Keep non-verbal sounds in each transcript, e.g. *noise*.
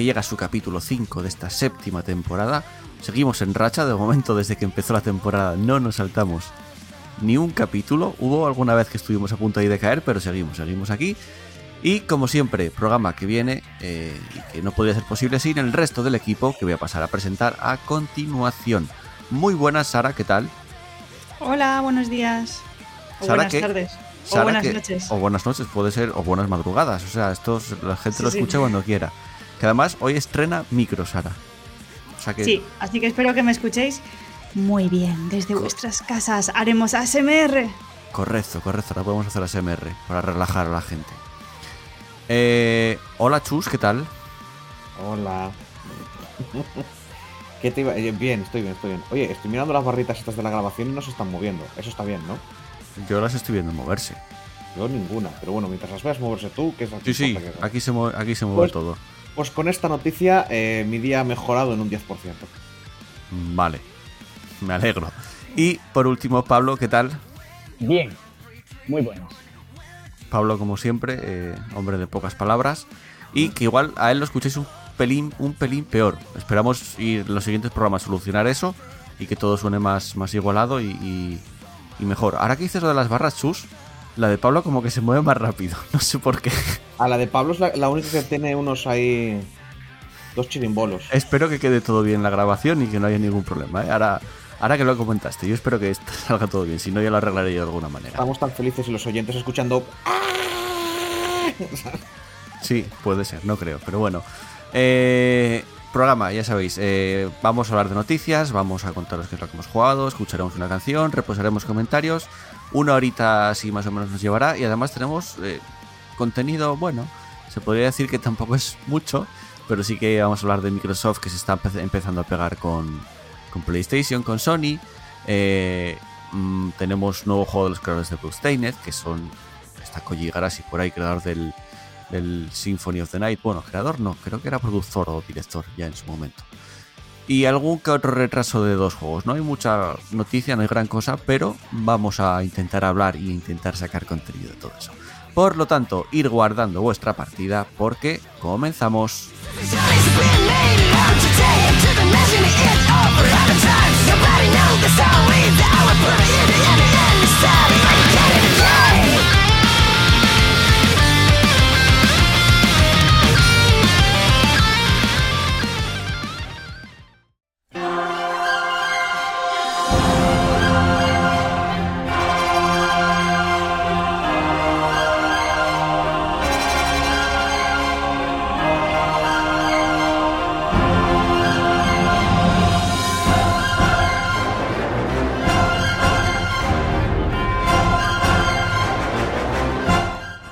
que llega a su capítulo 5 de esta séptima temporada. Seguimos en racha, de momento desde que empezó la temporada no nos saltamos ni un capítulo. Hubo alguna vez que estuvimos a punto de caer, pero seguimos, seguimos aquí. Y como siempre, programa que viene eh, y que no podría ser posible sin el resto del equipo que voy a pasar a presentar a continuación. Muy buenas, Sara, ¿qué tal? Hola, buenos días. O buenas tardes. o buenas noches. O buenas noches, puede ser, o buenas madrugadas. O sea, esto la gente lo escucha cuando quiera. Que además hoy estrena micro, Sara. Sí, así que espero que me escuchéis muy bien. Desde vuestras casas haremos ASMR. Correcto, correcto. Ahora podemos hacer ASMR para relajar a la gente. Eh, hola, Chus, ¿qué tal? Hola. ¿Qué te iba? Eh, bien, estoy bien, estoy bien. Oye, estoy mirando las barritas estas de la grabación y no se están moviendo. Eso está bien, ¿no? Yo las estoy viendo moverse. Yo ninguna, pero bueno, mientras las veas moverse tú, que es Sí, sí, aquí se mueve, aquí se mueve pues, todo. Pues con esta noticia eh, mi día ha mejorado en un 10%. Vale, me alegro. Y por último, Pablo, ¿qué tal? Bien, muy buenos. Pablo, como siempre, eh, hombre de pocas palabras. Y que igual a él lo escuchéis un pelín, un pelín peor. Esperamos ir en los siguientes programas a solucionar eso y que todo suene más, más igualado y, y mejor. Ahora que dices lo de las barras sus, la de Pablo como que se mueve más rápido. *laughs* No sé por qué. A la de Pablo es la, única que tiene unos ahí. Dos chirimbolos. Espero que quede todo bien la grabación y que no haya ningún problema. ¿eh? Ahora, ahora que lo comentaste, yo espero que *laughs* salga todo bien. Si no, ya lo arreglaré yo de alguna manera. Estamos tan felices y los oyentes escuchando. *laughs* Sí, puede ser, no creo. Pero bueno. Eh, programa, ya sabéis, eh, vamos a hablar de noticias, vamos a contaros qué es lo que hemos jugado, escucharemos una canción, reposaremos comentarios, una horita así más o menos nos llevará y además tenemos eh, contenido, bueno, se podría decir que tampoco es mucho, pero sí que vamos a hablar de Microsoft que se está empezando a pegar con, con PlayStation, con Sony. Eh, mm, tenemos nuevo juego de los creadores de Bloodstained, que son está Koji Igarashi por ahí, creador del el Symphony of the Night. Bueno, creador no, creo que era productor o director ya en su momento. Y algún que otro retraso de dos juegos. No hay mucha noticia, no hay gran cosa, pero vamos a intentar hablar y intentar sacar contenido de todo eso. Por lo tanto, ir guardando vuestra partida porque comenzamos.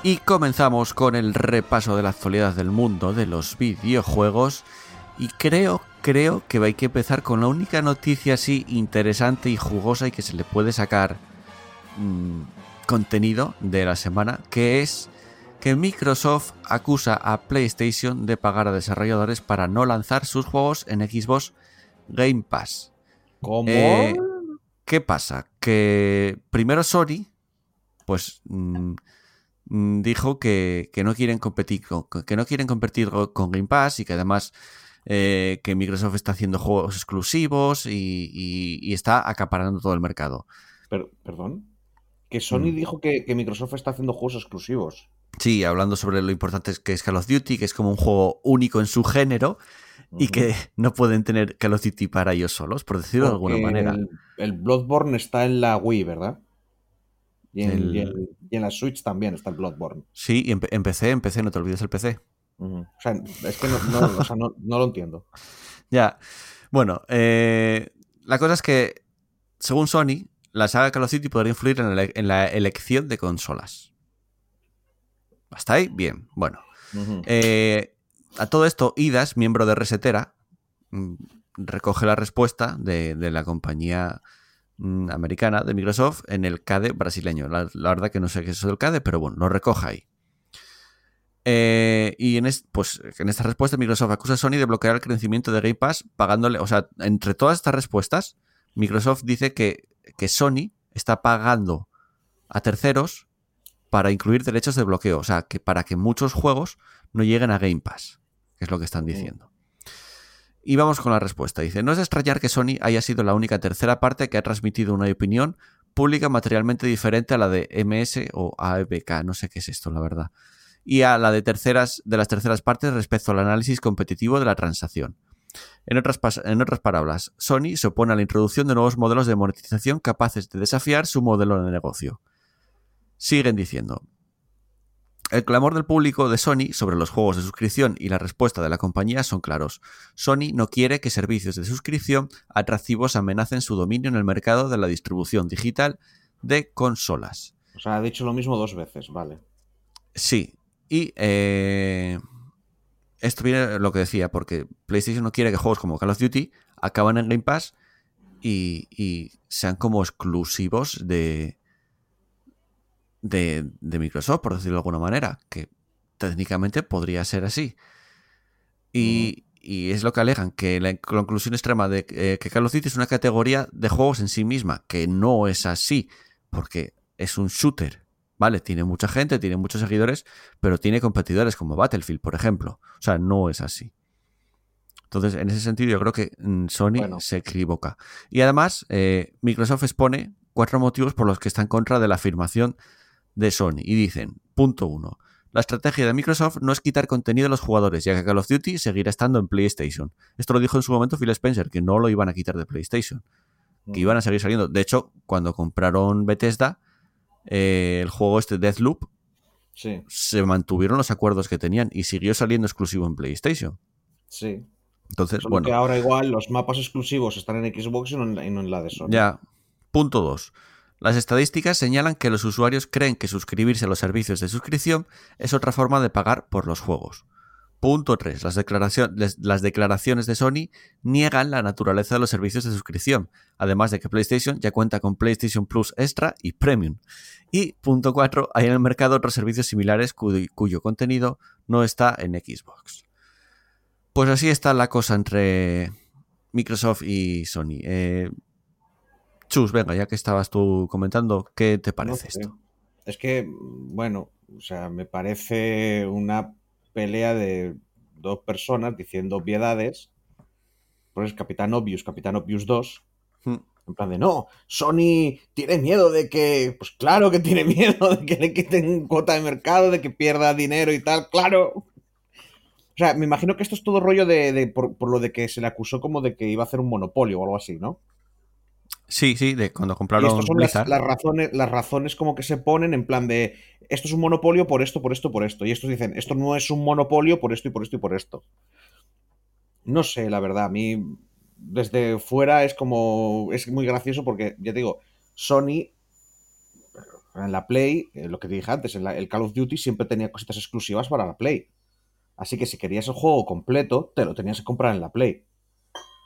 Y comenzamos con el repaso de la actualidad del mundo de los videojuegos. Y creo, creo que hay que empezar con la única noticia así interesante y jugosa y que se le puede sacar mm, contenido de la semana, que es que Microsoft acusa a PlayStation de pagar a desarrolladores para no lanzar sus juegos en Xbox Game Pass. ¿Cómo? Eh, ¿Qué pasa? Que primero Sony, pues... Mm, dijo que, no quieren competir con, que no quieren competir con Game Pass y que además eh, que Microsoft está haciendo juegos exclusivos y, está acaparando todo el mercado. ¿Perdón? Que Sony mm. dijo que, Microsoft está haciendo juegos exclusivos. Sí, hablando sobre lo importante que es Call of Duty, que es como un juego único en su género y que *laughs* no pueden tener Call of Duty para ellos solos, por decirlo de alguna manera. el Bloodborne está en la Wii, ¿verdad? Y en, la Switch también está el Bloodborne. Sí, y en, PC, en PC, no te olvides el PC. O sea, es que no, lo entiendo. *laughs* Ya. Bueno, eh, la cosa es que, según Sony, la saga Call of Duty podría influir en la, elección de consolas. ¿Hasta ahí? Bien. Bueno. Eh, a todo esto, IDAS, miembro de Resetera, mm, recoge la respuesta de, la compañía americana de Microsoft en el CADE brasileño. La, verdad que no sé qué es eso del CADE, pero bueno, lo recoge ahí. Eh, y en, pues, en esta respuesta Microsoft acusa a Sony de bloquear el crecimiento de Game Pass pagándole, o sea, entre todas estas respuestas, Microsoft dice que, que Sony está pagando a terceros para incluir derechos de bloqueo, o sea, que para que muchos juegos no lleguen a Game Pass, que es lo que están diciendo. Y vamos con la respuesta. Dice, no es extrañar que Sony haya sido la única tercera parte que ha transmitido una opinión pública materialmente diferente a la de MS o ABK, no sé qué es esto, la verdad, y a la de terceras de las terceras partes respecto al análisis competitivo de la transacción. En otras, en otras palabras, Sony se opone a la introducción de nuevos modelos de monetización capaces de desafiar su modelo de negocio. Siguen diciendo, el clamor del público de Sony sobre los juegos de suscripción y la respuesta de la compañía son claros. Sony no quiere que servicios de suscripción atractivos amenacen su dominio en el mercado de la distribución digital de consolas. O sea, ha dicho lo mismo dos veces, vale. Sí. Y eh, esto viene lo que decía, porque PlayStation no quiere que juegos como Call of Duty acaben en Game Pass y sean como exclusivos de, de, Microsoft, por decirlo de alguna manera, que técnicamente podría ser así. Y, es lo que alegan, que la conclusión extrema de eh, que Call of Duty es una categoría de juegos en sí misma, que no es así, porque es un shooter, ¿vale? Tiene mucha gente, tiene muchos seguidores, pero tiene competidores como Battlefield, por ejemplo. O sea, no es así. Entonces, en ese sentido, yo creo que mm, Sony se equivoca. Y además, eh, Microsoft expone cuatro motivos por los que está en contra de la afirmación de Sony y dicen, punto uno, la estrategia de Microsoft no es quitar contenido de los jugadores, ya que Call of Duty seguirá estando en PlayStation. Esto lo dijo en su momento Phil Spencer, que no lo iban a quitar de PlayStation, que mm. iban a seguir saliendo. De hecho, cuando compraron Bethesda, eh, el juego este Deathloop, se mantuvieron los acuerdos que tenían y siguió saliendo exclusivo en PlayStation. Sí. Entonces, bueno. Que ahora igual los mapas exclusivos están en Xbox y no en la de Sony. Ya. Punto dos. Las estadísticas señalan que los usuarios creen que suscribirse a los servicios de suscripción es otra forma de pagar por los juegos. Punto 3. Las, declaraciones de Sony niegan la naturaleza de los servicios de suscripción, además de que PlayStation ya cuenta con PlayStation Plus Extra y Premium. Y punto 4. Hay en el mercado otros servicios similares cuyo, contenido no está en Xbox. Pues así está la cosa entre Microsoft y Sony. Eh, Chus, venga, ya que estabas tú comentando, ¿qué te parece esto? Es que, bueno, o sea, me parece una pelea de dos personas diciendo obviedades. Pues Capitán Obvious, Capitán Obvious 2. Hmm. En plan de, no, Sony tiene miedo de que, pues claro que tiene *laughs* miedo de que le quiten cuota de mercado, de que pierda dinero y tal, claro. O sea, me imagino que esto es todo rollo de, por, por, lo de que se le acusó como de que iba a hacer un monopolio o algo así, ¿no? Sí, sí, de cuando compraron. Y son las, razones, las razones como que se ponen en plan de esto es un monopolio por esto, por esto, por esto. Y estos dicen, esto no es un monopolio por esto y por esto y por esto. No sé, la verdad, a mí desde fuera es como. es muy gracioso porque, ya te digo, Sony. En la Play, eh, lo que dije antes, en el Call of Duty siempre tenía cositas exclusivas para la Play. Así que si querías el juego completo, te lo tenías que comprar en la Play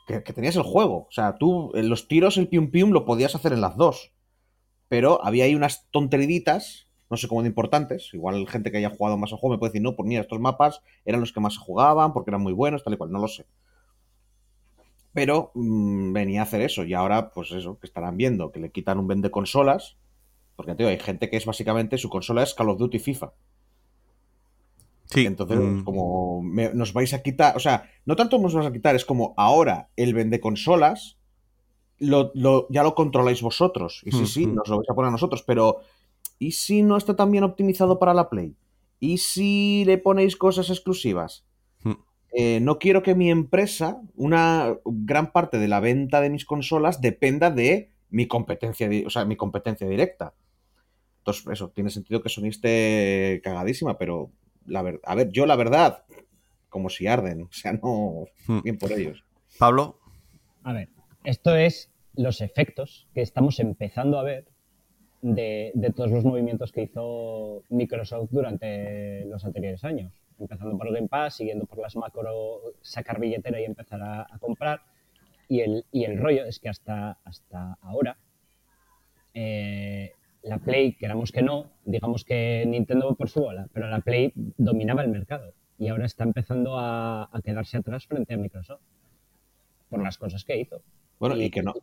que, tenías el juego. O sea, tú los tiros, el pium pium, lo podías hacer en las dos. Pero había ahí unas tonteriditas, no sé cómo de importantes. Igual gente que haya jugado más al juego me puede decir, no, pues mira, estos mapas eran los que más se jugaban porque eran muy buenos, tal y cual, no lo sé. Pero mm, venía a hacer eso y ahora, pues eso, que estarán viendo, que le quitan un vende consolas. Porque, hay gente que es básicamente su consola es Call of Duty FIFA. Entonces, mm. como nos vais a quitar, o sea, no tanto nos vais a quitar, es como ahora el vende consolas lo, ya lo controláis vosotros. Y sí, sí, mm, mm. nos lo vais a poner a nosotros, pero ¿y si no está tan bien optimizado para la Play? ¿Y si le ponéis cosas exclusivas? Eh, no quiero que mi empresa, una gran parte de la venta de mis consolas dependa de mi competencia, o sea, mi competencia directa. Entonces, eso, tiene sentido que soniste cagadísima, pero a ver, yo la verdad, como si arden, o sea, no, hmm. bien por ellos. Pablo. A ver, esto es los efectos que estamos empezando a ver de, todos los movimientos que hizo Microsoft durante los anteriores años. empezando por el Game Pass, siguiendo por las macro, sacar billetera y empezar a, comprar. Y el, y el rollo es que hasta, hasta ahora eh, la Play, queramos que no, digamos que Nintendo por su bola, pero la Play dominaba el mercado y ahora está empezando a, quedarse atrás frente a Microsoft por las cosas que hizo. Bueno, y, que no.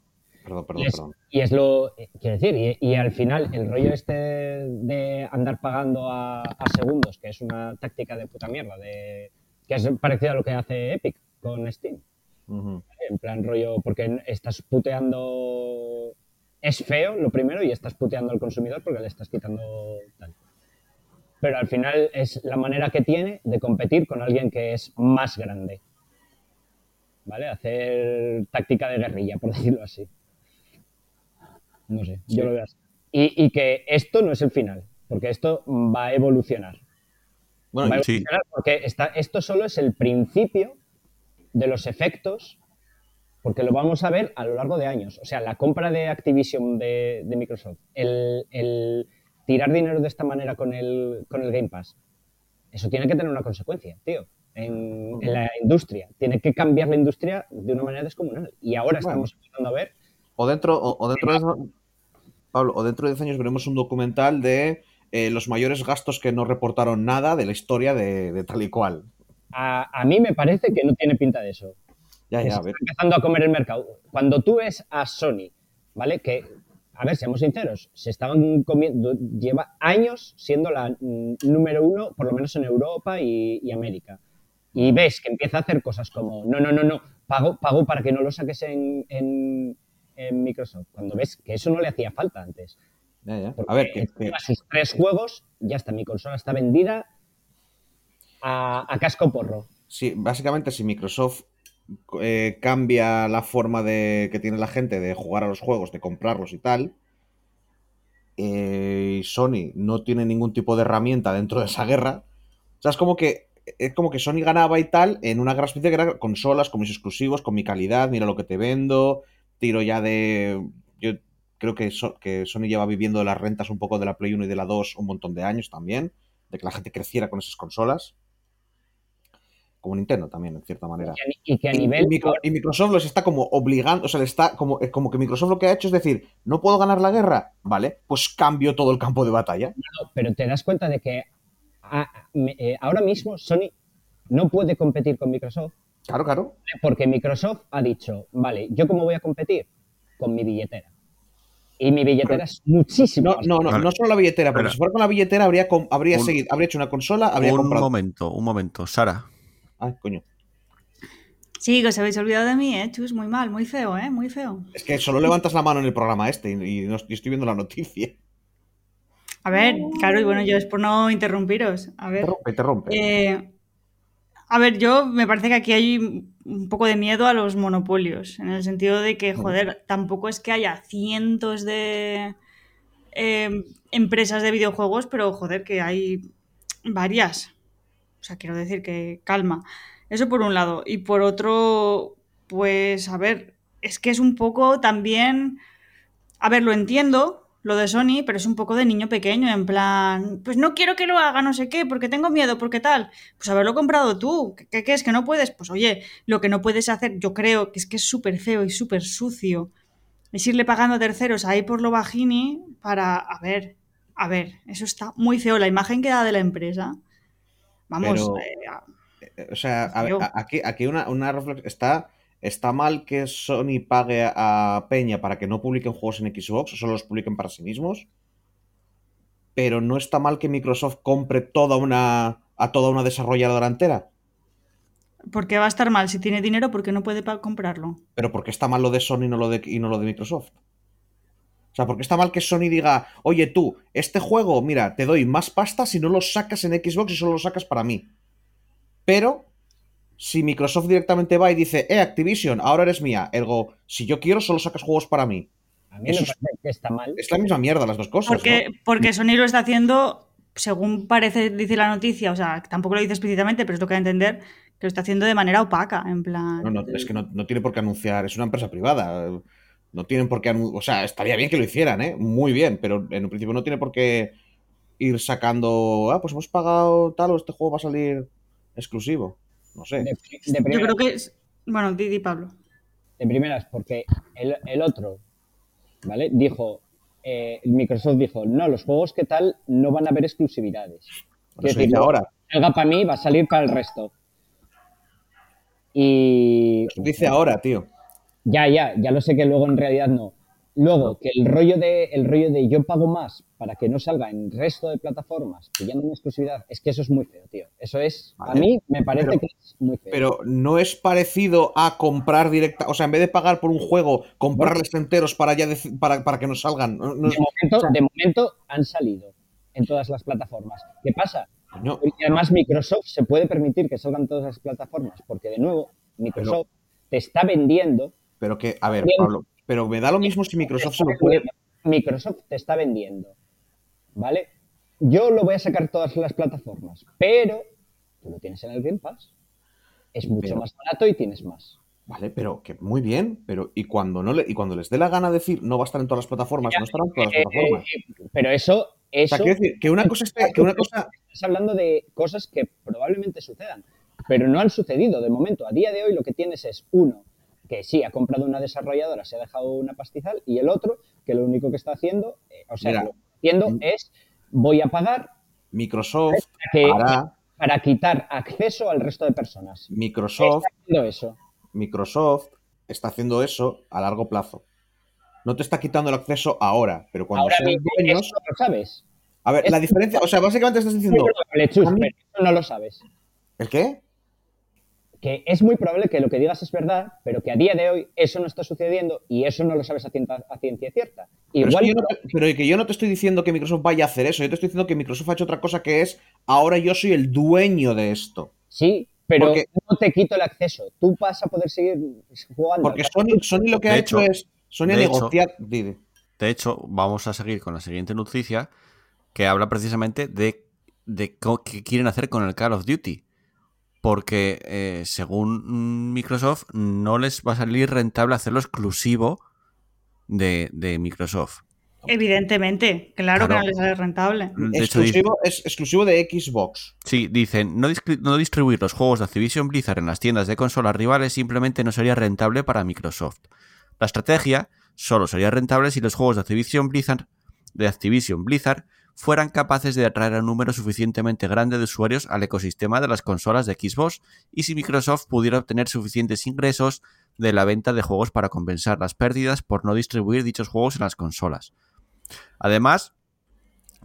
Perdón, perdón, y es, perdón. Y es lo, quiero decir, y, al final el rollo este de andar pagando a, segundos, que es una táctica de puta mierda, de, que es parecido a lo que hace Epic con Steam. En plan rollo, porque estás puteando... Es feo lo primero y estás puteando al consumidor porque le estás quitando tal pero al final es la manera que tiene de competir con alguien que es más grande. ¿Vale? Hacer táctica de guerrilla, por *laughs* decirlo así. No sé, yo lo veo así. Y, que esto no es el final, porque esto va a evolucionar. Bueno, va a evolucionar porque esto solo es el principio de los efectos, porque lo vamos a ver a lo largo de años. O sea, la compra de Activision de, Microsoft, el tirar dinero de esta manera con el, con el Game Pass, eso tiene que tener una consecuencia, tío. En, la industria. Tiene que cambiar la industria de una manera descomunal. Y ahora estamos empezando a ver. O dentro, o, dentro de. Pablo, o dentro de 10 años veremos un documental de eh, los mayores gastos que no reportaron nada de la historia de, tal y cual. A, mí me parece que no tiene pinta de eso. Ya, ya, está empezando a comer el mercado. Cuando tú ves a Sony, ¿vale? Que a ver, seamos sinceros, se estaban comiendo, lleva años siendo la número uno, por lo menos en Europa y, América. Y ves que empieza a hacer cosas como, no, no, no, no, pago, pago para que no lo saques en, en, Microsoft. Cuando ves que eso no le hacía falta antes. A ver, que, sus tres juegos, ya está, mi consola está vendida a, a casco porro. Sí, básicamente si Microsoft eh, cambia la forma de, que tiene la gente de jugar a los juegos, de comprarlos y tal. Eh, Sony no tiene ningún tipo de herramienta dentro de esa guerra. O sea, es como que es como que Sony ganaba y tal en una guerra especie era consolas, con mis exclusivos, con mi calidad, mira lo que te vendo, tiro ya de... Yo creo que, que Sony lleva viviendo las rentas un poco de la Play 1 y de la 2 un montón de años también, de que la gente creciera con esas consolas como Nintendo también, en cierta manera. Y, que a nivel... Y, Microsoft los está como obligando, o sea, le está como, eh, como que Microsoft lo que ha hecho es decir, no puedo ganar la guerra, ¿vale? Pues cambio todo el campo de batalla. No, pero te das cuenta de que eh, ahora mismo Sony no puede competir con Microsoft. Claro, claro. Porque Microsoft ha dicho, vale, ¿yo cómo voy a competir? Con mi billetera. Y mi billetera es muchísimo. No, no, no, no solo la billetera, porque si fuera con la billetera habría, habría, seguido, habría hecho una consola, habría un momento, un momento. Sara, Ay, coño. Sí, que os habéis olvidado de mí, ¿eh? Chus, muy mal, muy feo, ¿eh? Muy feo. Es que solo levantas la mano en el programa este y, no, estoy viendo la noticia. A ver, claro, y bueno, yo es por no interrumpiros. A ver. Te rompe, eh, a ver, yo me parece que aquí hay un poco de miedo a los monopolios, en el sentido de que, joder, tampoco es que haya cientos de em, empresas de videojuegos, pero joder, que hay varias. O sea, quiero decir que calma. Eso por un lado. Y por otro, pues a ver, es que es un poco también... A ver, lo entiendo, lo de Sony, pero es un poco de niño pequeño, en plan, pues no quiero que lo haga, no sé qué, porque tengo miedo, porque tal. Pues haberlo comprado tú, ¿qué, qué es que no puedes? Pues oye, lo que no puedes hacer, yo creo que es que es súper feo y súper sucio, es irle pagando a terceros ahí por lo bajini para, a ver, a ver, eso está muy feo, la imagen que da de la empresa Vamos. Eh, eh, o sea, aquí, aquí una, una reflexión. Está, ¿Está mal que Sony pague a Peña para que no publiquen juegos en Xbox solo los publiquen para sí mismos? Pero no está mal que Microsoft compre toda una, a toda una desarrolladora entera. ¿Por qué va a estar mal? Si tiene dinero, ¿por qué no puede comprarlo? Pero ¿por qué está mal lo de Sony y no lo de, y no lo de Microsoft? Sea, porque está mal que Sony diga, oye tú, este juego, mira, te doy más pasta si no lo sacas en Xbox y solo lo sacas para mí. Pero, si Microsoft directamente va y dice, eh, Activision, ahora eres mía, ergo, si yo quiero, solo sacas juegos para mí. A mí me parece que está mal. Es la misma mierda las dos cosas. Porque, porque Sony lo está haciendo, según parece, dice la noticia, o sea, tampoco lo dice explícitamente, pero es lo que entender, que lo está haciendo de manera opaca, en plan. No, no, es que no, no tiene por qué anunciar, es una empresa privada. No tienen por qué. O sea, estaría bien que lo hicieran, ¿eh? Muy bien, pero en un principio no tiene por qué ir sacando. Ah, pues hemos pagado tal o este juego va a salir. exclusivo. No sé. De, de Yo creo que es. Bueno, Didi Pablo. de primeras, porque el, el otro, ¿vale? Dijo, eh, Microsoft dijo, no, los juegos que tal no van a haber exclusividades. Decir, dice ahora. salga para mí, va a salir para el resto. Y Dice ahora, tío. Ya, ya, ya lo sé que luego en realidad no. Luego, que el rollo de el rollo de yo pago más para que no salga en resto de plataformas pillando una exclusividad, es que eso es muy feo, tío. Eso es, a mí me parece Pero- que es muy feo. Pero no es parecido a comprar directa. O sea, en vez de pagar por un juego, comprarles enteros para, ya para, para que salgan. No- no- de, momento, de momento han salido en todas las plataformas. ¿Qué pasa? no. Y además Microsoft se puede permitir que salgan todas las plataformas, porque de nuevo Microsoft te está vendiendo, Pero que, a ver, Bien. Pablo, pero me da lo mismo si Microsoft se lo puede. Microsoft te está vendiendo, ¿vale? Yo lo voy a sacar todas las plataformas, pero tú lo tienes en el Game Pass. Es mucho Pero- más barato y tienes más. Vale, pero que muy bien, pero y cuando no le, y cuando les dé la gana decir no va a estar en todas las plataformas, no estará en todas las Eh, plataformas. eh, pero eso, O eso sea, quiero decir que una cosa esté- que una cosa estás hablando de cosas que probablemente sucedan, pero no han sucedido de momento. A día de hoy lo que tienes es uno que sí ha comprado una desarrolladora, se ha dejado una pastizal, y el otro que lo único que está haciendo, eh, o sea, Mira. lo que está haciendo es voy a pagar Microsoft que- hará, para quitar acceso al resto de personas. Microsoft, Está haciendo eso. Microsoft está haciendo eso a largo plazo. No te está quitando el acceso ahora, pero cuando Ahora sean dueños. eso lo sabes. A ver, es- la diferencia, o sea, básicamente estás Es diciendo, probable, Chus, mí- pero eso no lo sabes. ¿el qué? Que es muy probable que lo que digas es verdad, pero que a día de hoy eso no está sucediendo y eso no lo sabes a ciencia, a ciencia cierta. Pero, es Igual que yo no te, pero que yo no te estoy diciendo que Microsoft vaya a hacer eso, yo te estoy diciendo que Microsoft ha hecho otra cosa que es, ahora yo soy el dueño de esto. Sí, pero Porque- no te quito el acceso. Tú vas a poder seguir jugando. Porque Sony, Sony lo que De ha hecho- hecho, es, Sony ha negociado. De hecho, vamos a seguir con la siguiente noticia que habla precisamente de, de qué quieren hacer con el Call of Duty. Porque eh, según Microsoft no les va a salir rentable hacerlo exclusivo de, de Microsoft. Evidentemente, claro, Claro. que no les sale rentable. De hecho, dice- exclusivo, es exclusivo de Xbox. Sí, dicen, no, no distribuir los juegos de Activision Blizzard en las tiendas de consolas rivales simplemente no sería rentable para Microsoft. La estrategia solo sería rentable si los juegos de Activision Blizzard, de Activision Blizzard fueran capaces de atraer a un número suficientemente grande de usuarios al ecosistema de las consolas de Xbox y si Microsoft pudiera obtener suficientes ingresos de la venta de juegos para compensar las pérdidas por no distribuir dichos juegos en las consolas. Además,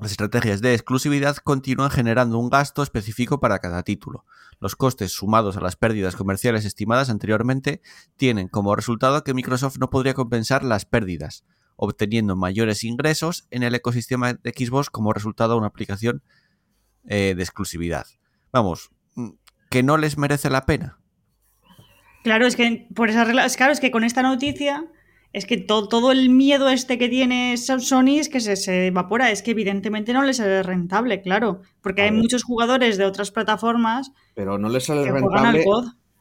las estrategias de exclusividad continúan generando un gasto específico para cada título. Los costes sumados a las pérdidas comerciales estimadas anteriormente tienen como resultado que Microsoft no podría compensar las pérdidas, obteniendo mayores ingresos en el ecosistema de Xbox como resultado de una aplicación eh, de exclusividad. Vamos, mm, que no les merece la pena. Claro, es que por esa regla, es claro, es que con esta noticia es que to- todo el miedo este que tiene Sony es que se, se evapora, es que evidentemente no les sale rentable, claro, porque hay muchos jugadores de otras plataformas Pero no les sale que rentable.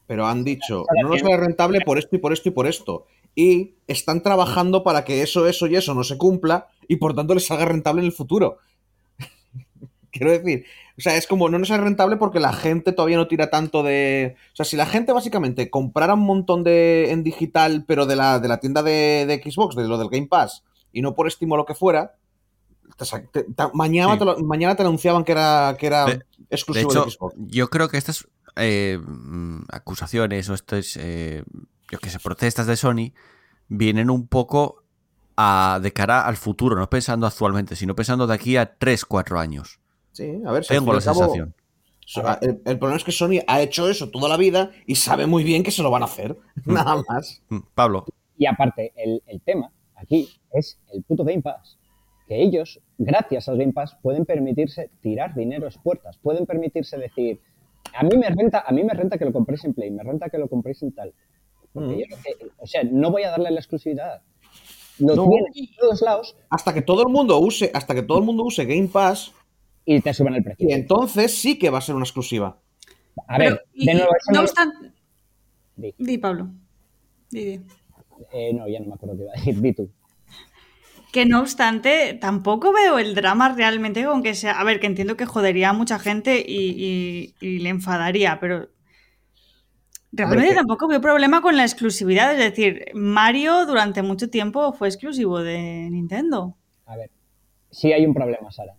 Pero han dicho, no nos sale rentable por esto y por esto y por esto. Y están trabajando para que eso, eso y eso no se cumpla y por tanto les salga rentable en el futuro. *laughs* Quiero decir, o sea, es como no nos sale rentable porque la gente todavía no tira tanto de. O sea, si la gente básicamente comprara un montón de en digital, pero de la, de la tienda de, de Xbox, de lo del Game Pass, y no por Steam o lo que fuera, te te- mañana, Sí. te lo- mañana te anunciaban que era, que era De- exclusivo de, hecho, Xbox. yo creo que estas eh, mm, acusaciones o estas, eh, yo que sé, protestas de Sony vienen un poco a, de cara al futuro, no pensando actualmente, sino pensando de aquí a 3, 4 años. Sí, a ver, si Tengo la cabo- sensación. El, el problema es que Sony ha hecho eso toda la vida y sabe muy bien que se lo van a hacer. *laughs* Nada más. Mm, Pablo, Y aparte, el, el tema aquí es el puto Game Pass. Que ellos, gracias al Game Pass, pueden permitirse tirar dinero a puertas. Pueden permitirse decir, a mí me renta, a mí me renta que lo compréis en Play, me renta que lo compréis en tal. Porque Mm. yo lo que- o sea, no voy a darle la exclusividad. Lo No. tienen en todos lados Hasta que todo el mundo use, hasta que todo el mundo use Game Pass, y te suben el precio. y entonces sí que va a ser una exclusiva. A ver, Pero, y- de nuevo, eso no obstante. Di. Di, Pablo. Di, di. Eh, no, ya no me acuerdo qué iba a decir. Di tú. Que no obstante, tampoco veo el drama realmente con que sea. A ver, que entiendo que jodería a mucha gente y, y- y le enfadaría, pero. Realmente tampoco veo problema con la exclusividad. Es decir, Mario durante mucho tiempo fue exclusivo de Nintendo. A ver, sí hay un problema, Sara.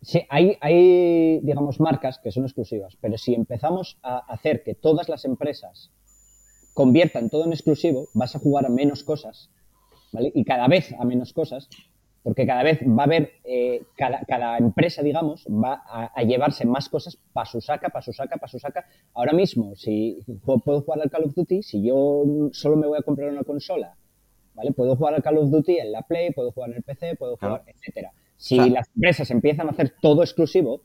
Sí, hay, hay, digamos, marcas que son exclusivas, pero si empezamos a hacer que todas las empresas conviertan todo en exclusivo, vas a jugar a menos cosas, ¿vale? Y cada vez a menos cosas, porque cada vez va a haber, eh, cada, cada empresa, digamos, va a, a llevarse más cosas para su saca, para su saca, para su saca. Ahora mismo, si puedo jugar al Call of Duty, si yo solo me voy a comprar una consola, ¿vale? Puedo jugar al Call of Duty en la Play, puedo jugar en el PC, puedo jugar, etcétera. Si las empresas empiezan a hacer todo exclusivo,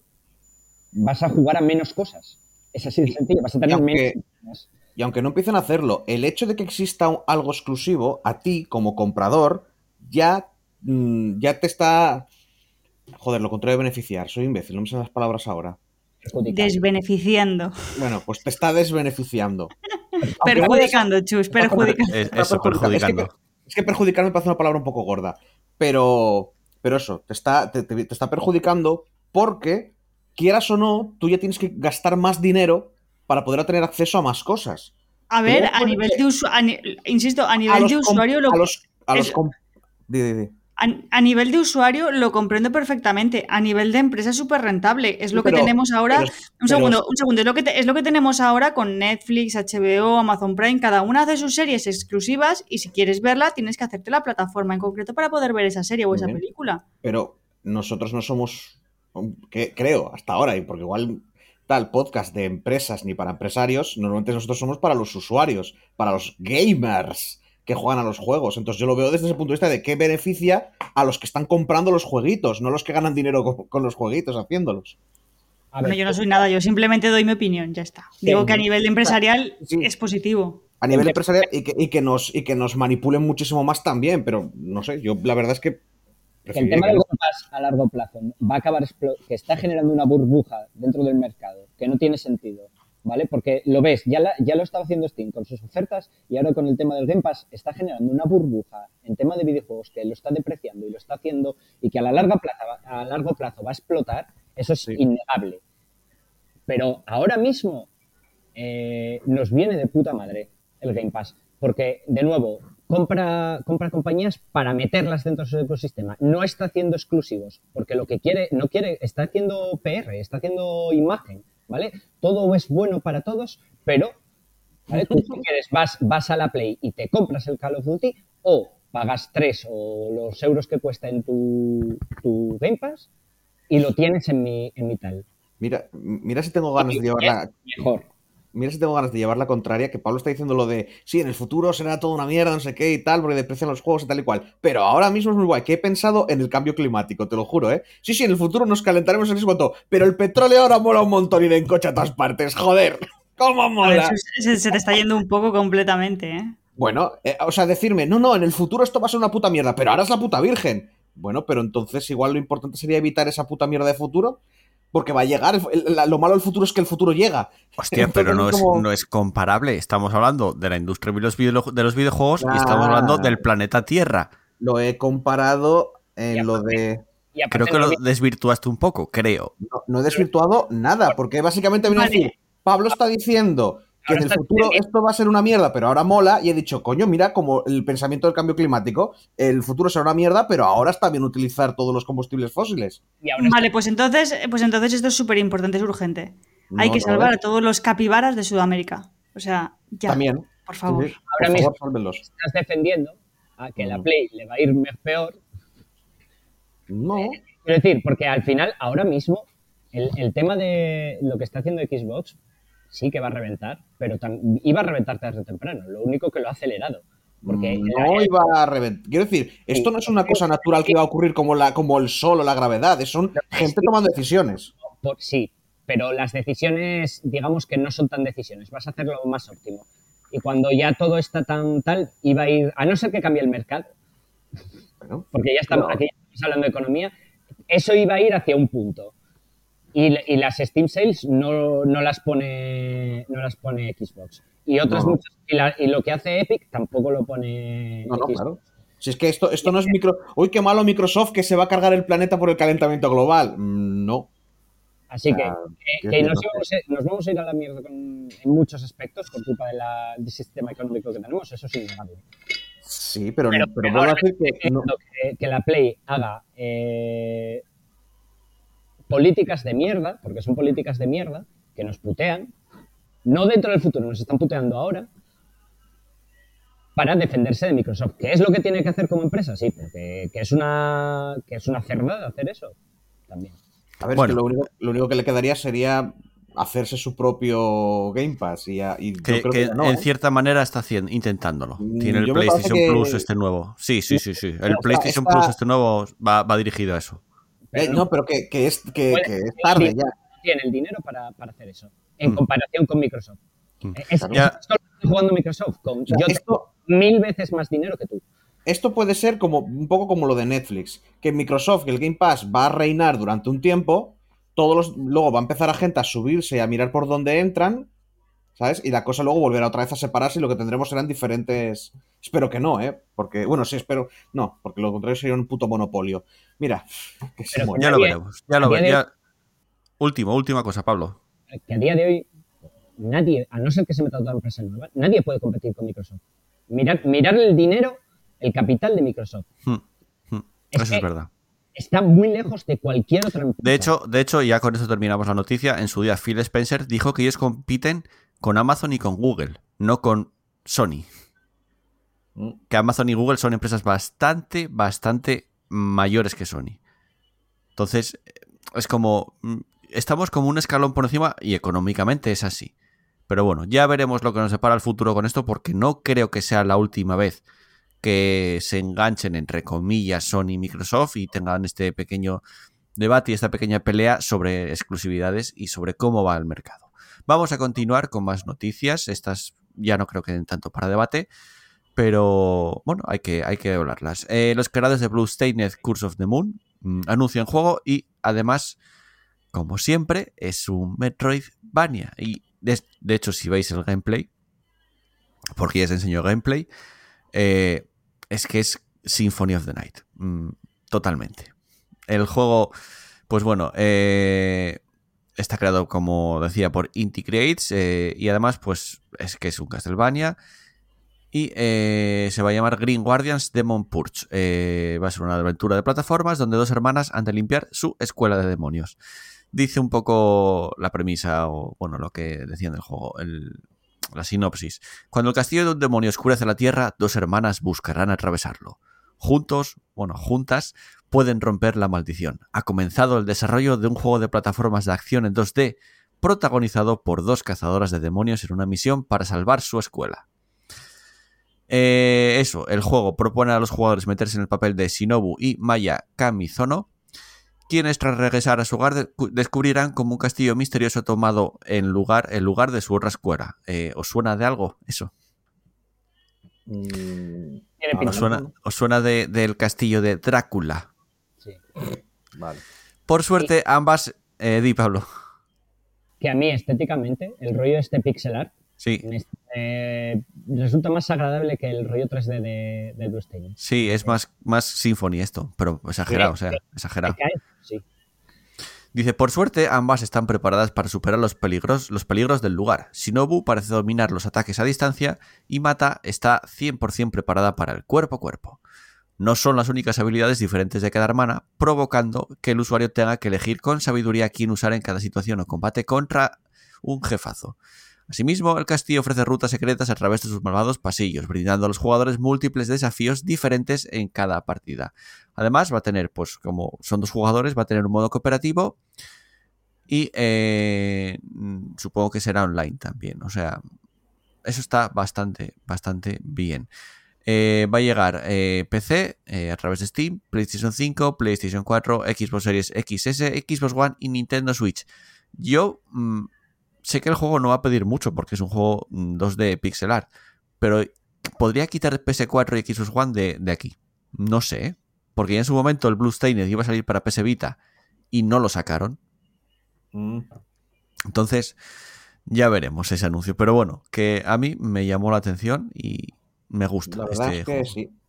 vas a jugar a menos cosas. Es así de sencillo, vas a tener aunque- menos. Y aunque no empiecen a hacerlo, el hecho de que exista algo exclusivo, a ti como comprador, ya, mm, ya te está... Joder, lo contrario de beneficiar. Soy imbécil, no me salen las palabras ahora. Desbeneficiando. Bueno, pues te está desbeneficiando. Perjudicando, Chus, perjudicando. Es- eso, perjudicando. Es que, es que perjudicar me parece una palabra un poco gorda. Pero, pero eso, te está, te, te- te está perjudicando porque, quieras o no, tú ya tienes que gastar más dinero para poder tener acceso a más cosas. A ver, a nivel de usuario, insisto, a nivel los de usuario lo a los, a los es- com- di, di, di. A, a nivel de usuario lo comprendo perfectamente. A nivel de empresa es súper rentable. Es lo que tenemos ahora. pero- un pero- segundo, un segundo. Es lo, que te- es lo que tenemos ahora con Netflix, HBO, Amazon Prime. Cada una hace sus series exclusivas y si quieres verla tienes que hacerte la plataforma en concreto para poder ver esa serie o esa bien. película. Pero nosotros no somos, que, creo, hasta ahora, y porque igual tal podcast de empresas ni para empresarios, normalmente nosotros somos para los usuarios, para los gamers que juegan a los juegos. Entonces yo lo veo desde ese punto de vista de qué beneficia a los que están comprando los jueguitos, no los que ganan dinero con, con los jueguitos haciéndolos. A ver, Bueno, yo no soy nada, yo simplemente doy mi opinión, ya está. Digo que a nivel de empresarial Sí. es positivo. A nivel empresarial y que, y que nos, y que nos manipulen muchísimo más también, pero no sé, yo la verdad es que... que el tema que del no. Game Pass a largo plazo va a acabar que está generando una burbuja dentro del mercado que no tiene sentido, ¿vale? Porque lo ves, ya, la- ya lo estaba haciendo Steam con sus ofertas y ahora con el tema del Game Pass está generando una burbuja en tema de videojuegos que lo está depreciando y lo está haciendo y que a la larga plazo, va- a largo plazo va a explotar, eso es Sí. innegable. Pero ahora mismo eh, nos viene de puta madre el Game Pass. Porque, de nuevo, compra, compra compañías para meterlas dentro de su ecosistema. No está haciendo exclusivos, porque lo que quiere, no quiere, está haciendo PR, está haciendo imagen, ¿vale? Todo es bueno para todos, pero, ¿vale? Tú si quieres, vas, vas a la Play y te compras el Call of Duty, o pagas 3 o los euros que cuesta en tu, tu Game Pass y lo tienes en mi, en mi tal. Mira, mira si tengo ganas de llevarla... Mejor. Mira si tengo ganas de llevar la contraria, que Pablo está diciendo lo de, sí, en el futuro será toda una mierda, no sé qué y tal, porque deprecian los juegos y tal y cual. Pero ahora mismo es muy guay, que he pensado en el cambio climático, te lo juro, ¿eh? Sí, sí, en el futuro nos calentaremos en ese cuanto, pero el petróleo ahora mola un montón y de encocha a todas partes, joder. *laughs* ¿Cómo ver, mola? se te está yendo un poco completamente, ¿eh? Bueno, eh, o sea, decirme, no, no, en el futuro esto va a ser una puta mierda, pero ahora es la puta virgen. Bueno, pero entonces igual lo importante sería evitar esa puta mierda de futuro, porque va a llegar, el- el- lo malo del futuro es que el futuro llega. Hostia, Entonces, pero no es, como- no es comparable. Estamos hablando de la industria de los, video- de los videojuegos y estamos hablando del planeta Tierra. Lo he comparado en lo de... Creo que lo desvirtuaste un poco, creo. No, no he desvirtuado nada, porque básicamente viene a decir, Pablo está diciendo que en el futuro diciendo- esto va a ser una mierda, pero ahora mola, y he dicho, coño, mira como el pensamiento del cambio climático, el futuro será una mierda, pero ahora está bien utilizar todos los combustibles fósiles. y ahora Vale, pues entonces, pues entonces esto es súper importante, es urgente. Hay que no, salvar ¿eh? a todos los capibaras de Sudamérica. O sea, ya. También. Por favor. Sí, sí. Ahora Por mismo. favor, sálvenlos. estás defendiendo a que la. Play le va a ir peor. No. Quiero decir, porque al final, ahora mismo, el, el tema de lo que está haciendo Xbox sí que va a reventar, pero iba a reventar tarde o temprano. Lo único que lo ha acelerado. Porque no iba a reventar. Quiero decir, esto no es una cosa natural que va a ocurrir como, la, como el sol o la gravedad, es son gente tomando decisiones. por- sí, pero las decisiones, digamos que no son tan decisiones. Vas a hacerlo más óptimo. Y cuando ya todo está tan tal, iba a ir, a no ser que cambie el mercado, Bueno, porque ya estamos, No. aquí ya estamos hablando de economía, eso iba a ir hacia un punto. Y, y las Steam Sales no, no las pone no las pone Xbox. Y otras No. muchas, y, la- y lo que hace Epic tampoco lo pone no, no, Xbox. claro. Si es que esto, esto no es micro. Uy, qué malo Microsoft que se va a cargar el planeta por el calentamiento global. Mm, No. Así que, Ah, que- decir, nos, no vamos a, nos vamos a ir a la mierda con- en muchos aspectos por culpa de la- del sistema económico que tenemos, eso es innegable. Sí, pero, Pero, decir que. no- entiendo que, que la Play haga eh, políticas de mierda, porque son políticas de mierda, que nos putean, no dentro del futuro, nos están puteando ahora, para defenderse de Microsoft. ¿Qué es lo que tiene que hacer como empresa? Sí, porque que es una, que es una cerdada hacer eso también. A ver, es Bueno. que lo único, lo único que le quedaría sería hacerse su propio Game Pass. Y, yo creo que que ya no, en ¿eh? cierta manera está haciendo, intentándolo. Mm, Tiene el yo PlayStation que- Plus este nuevo. Sí, sí, sí, sí. El PlayStation está- Plus este nuevo va, va dirigido a eso. Eh, no, pero que, que es, que, que es tarde sí. ya. Tiene el dinero para, para hacer eso, en Mm. comparación con Microsoft. Mm. Eh, Es, Ya. jugando Microsoft. Con, O sea, yo esto- tengo mil veces más dinero que tú. Esto puede ser como un poco como lo de Netflix, que Microsoft, que el Game Pass va a reinar durante un tiempo, todos los, luego va a empezar a gente a subirse y a mirar por dónde entran, ¿sabes? Y la cosa luego volverá otra vez a separarse y lo que tendremos serán diferentes... Espero que no, ¿eh? Porque, bueno, sí, espero... No, porque lo contrario sería un puto monopolio. Mira, *laughs* que se. Ya lo veremos. Ya lo Último, última cosa, Pablo. Que a día de hoy, nadie, a no ser que se meta otra empresa nueva, nadie puede competir con Microsoft. Mirar, mirar el dinero, el capital de Microsoft. Hmm, hmm. Es Eso que- es verdad. Está muy lejos de cualquier otra empresa. De hecho, de hecho, ya con esto terminamos la noticia. En su día, Phil Spencer dijo que ellos compiten con Amazon y con Google, no con Sony. Que Amazon y Google son empresas bastante, bastante mayores que Sony. Entonces, es como. mm, Estamos como un escalón por encima y económicamente es así. Pero bueno, ya veremos lo que nos depara el futuro con esto, porque no creo que sea la última vez que se enganchen, entre comillas, Sony y Microsoft y tengan este pequeño debate y esta pequeña pelea sobre exclusividades y sobre cómo va el mercado. Vamos a continuar con más noticias. Estas ya no creo que den tanto para debate, pero bueno, hay que, hay que hablarlas. Eh, los creadores de Blue Stained Curse of the Moon mm, anuncian juego y además, como siempre, es un Metroidvania. Y de, de hecho, si veis el gameplay, porque ya os enseño gameplay, eh, es que es Symphony of the Night. Mm, totalmente. El juego, pues bueno, eh, está creado, como decía, por Inti Creates y además, pues es que es un Castlevania. Y eh, se va a llamar Green Guardians Demon Purge. Eh, va a ser una aventura de plataformas donde dos hermanas han de limpiar su escuela de demonios. Dice un poco la premisa, o bueno, lo que decían del juego, el- la sinopsis. Cuando el castillo de un demonio oscurece la tierra, dos hermanas buscarán atravesarlo. Juntos, bueno, juntas, pueden romper la maldición. Ha comenzado el desarrollo de un juego de plataformas de acción en 2D, protagonizado por dos cazadoras de demonios en una misión para salvar su escuela. Eh, eso, el juego propone a los jugadores meterse en el papel de Shinobu y Maya Kamizono, quienes tras regresar a su hogar de- descubrirán como un castillo misterioso ha tomado en lugar, el lugar de su otra escuela. Eh, ¿Os suena de algo eso? Mm. ¿Os suena, os suena de- del castillo de Drácula? Sí. Vale. Por suerte, ambas... Eh, di, Pablo. Que a mí estéticamente, el rollo este pixel art Sí, me- eh, resulta más agradable que el rollo 3D de, de sí, es más, más Symphony esto, pero exagerado, o sea, exagerado. Sí. Dice, por suerte, ambas están preparadas para superar los peligros, los peligros del lugar. Shinobu parece dominar los ataques a distancia y Mata está 100% preparada para el cuerpo a cuerpo. No son las únicas habilidades diferentes de cada hermana, provocando que el usuario tenga que elegir con sabiduría quién usar en cada situación o combate contra un jefazo. Asimismo, el castillo ofrece rutas secretas a través de sus malvados pasillos, brindando a los jugadores múltiples desafíos diferentes en cada partida. Además, va a tener, pues como son dos jugadores, va a tener un modo cooperativo y eh, supongo que será online también. O sea, eso está bastante, bastante bien. Eh, va a llegar eh, PC a través de Steam, PlayStation 5, PlayStation 4, Xbox Series XS, Xbox One y Nintendo Switch. Yo mm, sé que el juego no va a pedir mucho porque es un juego mm, 2D pixel art, pero podría quitar PS4 y Xbox One de, de aquí. No sé, ¿eh? porque ya en su momento el Blue Stained iba a salir para PS Vita y no lo sacaron. Mm. Entonces, ya veremos ese anuncio. Pero bueno, que a mí me llamó la atención y me gusta La verdad este es que juego. sí.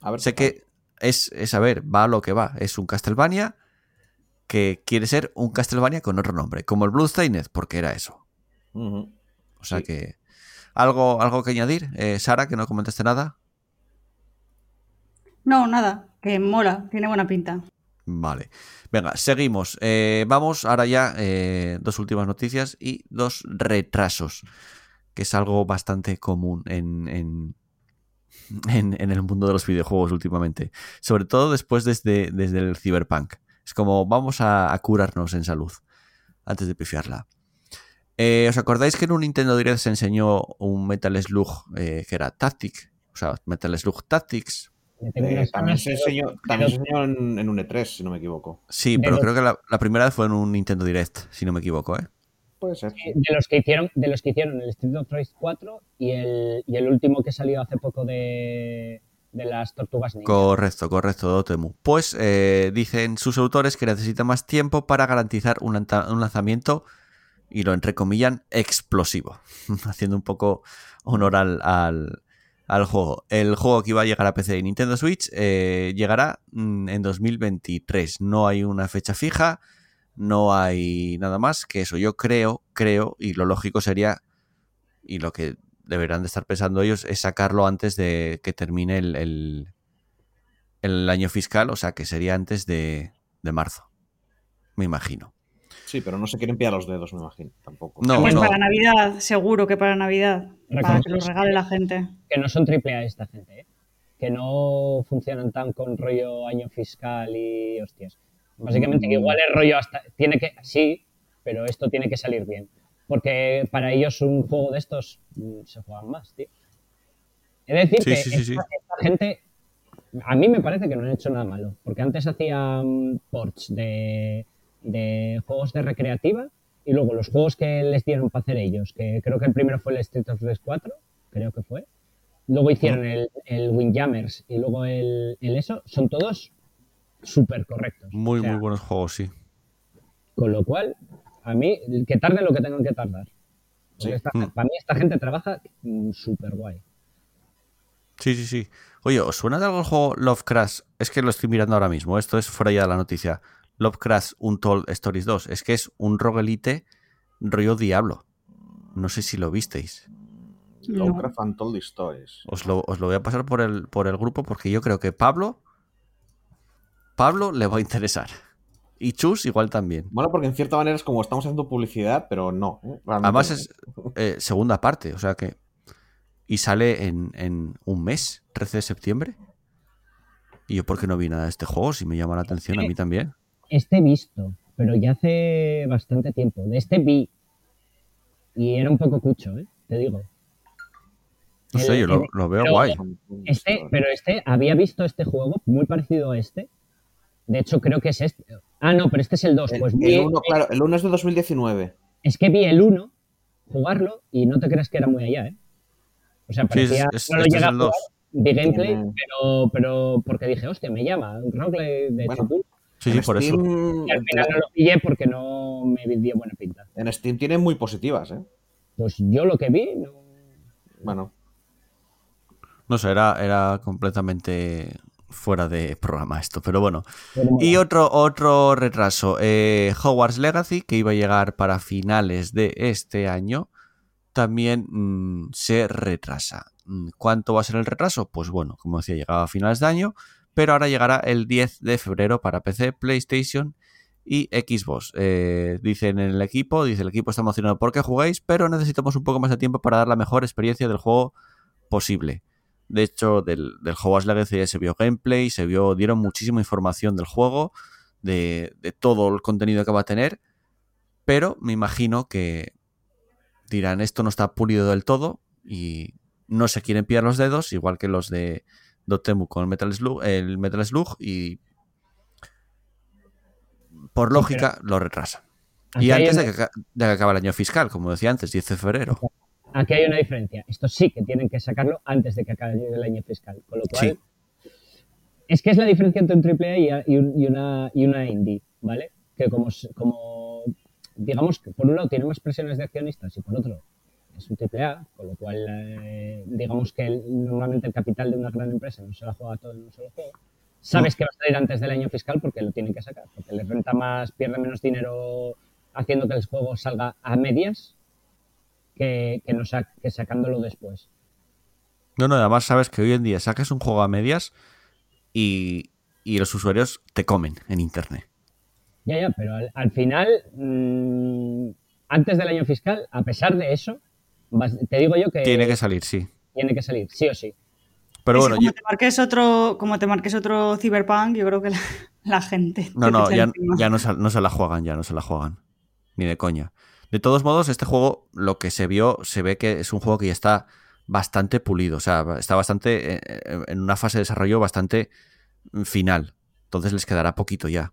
A ver Sé que es, es, a ver, va a lo que va. Es un Castlevania que quiere ser un Castlevania con otro nombre, como el Bloodstained, porque era eso. O sea Sí. que. ¿Algo, ¿Algo que añadir? Eh, Sara, que no comentaste nada. No, nada, que mola, tiene buena pinta. Vale. Venga, seguimos. Eh, vamos ahora ya, eh, dos últimas noticias y dos retrasos, que es algo bastante común en, en, en- en el mundo de los videojuegos últimamente. Sobre todo después desde, desde el Cyberpunk. Es como vamos a, a curarnos en salud antes de pifiarla. Eh, ¿Os acordáis que en un Nintendo Direct se enseñó un Metal Slug eh, que era Tactic? O sea, Metal Slug Tactics. Eh, también se enseñó, también se enseñó en, en un E3, si no me equivoco. Sí, pero creo que la, la primera vez fue en un Nintendo Direct, si no me equivoco, ¿eh? Puede ser. de los que hicieron de los que hicieron el Street of Rage 4 y el, y el último que salió hace poco de, de las tortugas ninja. Correcto, correcto, Dotemu. Pues eh, dicen sus autores que necesitan más tiempo para garantizar un lanzamiento, y lo entrecomillan, explosivo, *laughs* haciendo un poco honor al, al, al juego. El juego que iba a llegar a PC y Nintendo Switch eh, llegará mm, en 2023. No hay una fecha fija, no hay nada más que eso. Yo creo, creo, y lo lógico sería, y lo que deberán de estar pensando ellos, es sacarlo antes de que termine el, el, el año fiscal, o sea que sería antes de, de marzo, me imagino. Sí, pero no se quieren pillar los dedos, me imagino. Tampoco. No, pues no. para Navidad, seguro que para Navidad. Para que lo Recordemos regale la gente. Que no son triple A esta gente, ¿eh? que no funcionan tan con rollo año fiscal y hostias. Básicamente que igual el rollo hasta tiene que sí, pero esto tiene que salir bien, porque para ellos un juego de estos mm, se juegan más, tío. Es decir, Sí, que sí, sí, sí. esta, esta gente a mí me parece que no han hecho nada malo, porque antes hacían ports de, de juegos de recreativa y luego los juegos que les dieron para hacer ellos, que creo que el primero fue el Street of Rage 4, creo que fue. Luego hicieron el, el Windjammers y luego el, el eso, son todos súper correctos. Muy, O sea, muy buenos juegos, sí. Con lo cual, a mí, que tarde lo que tengan que tardar. Porque Sí. esta- Mm. Para mí esta gente trabaja mm, súper guay. Sí, sí, sí. Oye, ¿os suena de algo el juego Lovecraft? Es que lo estoy mirando ahora mismo, esto es fuera ya de la noticia. Lovecraft Untold Stories 2. Es que es un roguelite rollo diablo. No sé si lo visteis. No. Lovecraft Untold Stories. Os lo, os lo voy a pasar por el, por el grupo porque yo creo que Pablo. Pablo le va a interesar. Y Chus igual también. Bueno, porque en cierta manera es como estamos haciendo publicidad, pero no. ¿eh? Además es eh, segunda parte, o sea que. Y sale en, en un mes, 13 de septiembre. Y yo, ¿por qué no vi nada de este juego? Si me llama la atención, a mí también. Este visto, pero ya hace bastante tiempo. De este vi. Y era un poco cucho, ¿eh? Te digo. No sé, El- yo lo, el- lo veo pero- guay. Este, pero este, había visto este juego muy parecido a este. De hecho, creo que es este. Ah, no, pero este es el 2. El, Pues el vi- uno, claro, el 1 es de 2019. es que vi el 1 jugarlo y no te creas que era muy allá, ¿eh? O sea, Sí, es- parecía. es- no lo este es llegué a el jugar, 2. vi gameplay, pero, pero porque dije, hostia, me llama, un roguelike de Bueno. Chupul. Sí, sí, por eso. Y al final no lo pillé porque no me dio buena pinta. En Steam tiene muy positivas, ¿eh? Pues yo lo que vi, no. Bueno, No sé, era, era completamente fuera de programa esto, pero bueno. Y otro, otro retraso. eh, Hogwarts Legacy, que iba a llegar para finales de este año, también mm, se retrasa. Mm, ¿Cuánto va a ser el retraso? Pues bueno, como decía, llegaba a finales de año, pero ahora llegará el 10 de febrero para PC, PlayStation y Xbox. Eh, dicen en el equipo, dice el equipo está emocionado porque jugáis, pero necesitamos un poco más de tiempo para dar la mejor experiencia del juego posible. De hecho, del, del Hogwarts Legacy ya se vio gameplay, se vio, dieron muchísima información del juego, de, de todo el contenido que va a tener, pero me imagino que dirán esto no está pulido del todo y no se quieren pillar los dedos, igual que los de Dotemu con el Metal Slug, el Metal Slug y por lógica lo retrasan. Y antes de que, de que acabe el año fiscal, como decía antes, 10 de febrero. Aquí hay una diferencia. Esto sí que tienen que sacarlo antes de que acabe el año fiscal. Con lo cual, es que es la diferencia entre un AAA y, a- y un- y una, y una indie, ¿vale? Que como, como, digamos, que por un lado tiene más presiones de accionistas y por otro es un triple A, con lo cual eh, digamos que el- normalmente el capital de una gran empresa no se la juega todo en un solo juego. Sabes que va a salir antes del año fiscal porque lo tienen que sacar, porque les renta más, pierde menos dinero haciendo que el juego salga a medias que, que no sa- que sacándolo después. No, no, además sabes que hoy en día sacas un juego a medias y, y los usuarios te comen en internet. Ya, ya, pero al, al final, mm, antes del año fiscal, a pesar de eso, vas- te digo yo que Tiene que salir, sí. tiene que salir, sí o sí. Pero bueno, como, yo- te marques otro, como te marques otro Cyberpunk, yo creo que la, *laughs* la gente. no, no, ya, ya no, se, no se la juegan, ya no se la juegan. Ni de coña. De todos modos, este juego, lo que se vio, se ve que es un juego que ya está bastante pulido. O sea, está bastante. eh, eh, en una fase de desarrollo bastante final. Entonces les quedará poquito ya.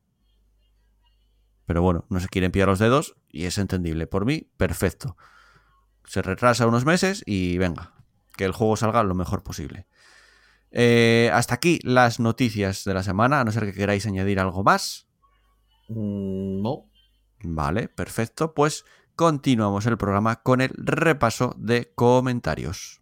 Pero bueno, no se quieren pillar los dedos y es entendible. Por mí, perfecto. Se retrasa unos meses y venga, que el juego salga lo mejor posible. Eh, hasta aquí las noticias de la semana, a no ser que queráis añadir algo más. Mm, no. Vale, perfecto. Pues continuamos el programa con el repaso de comentarios.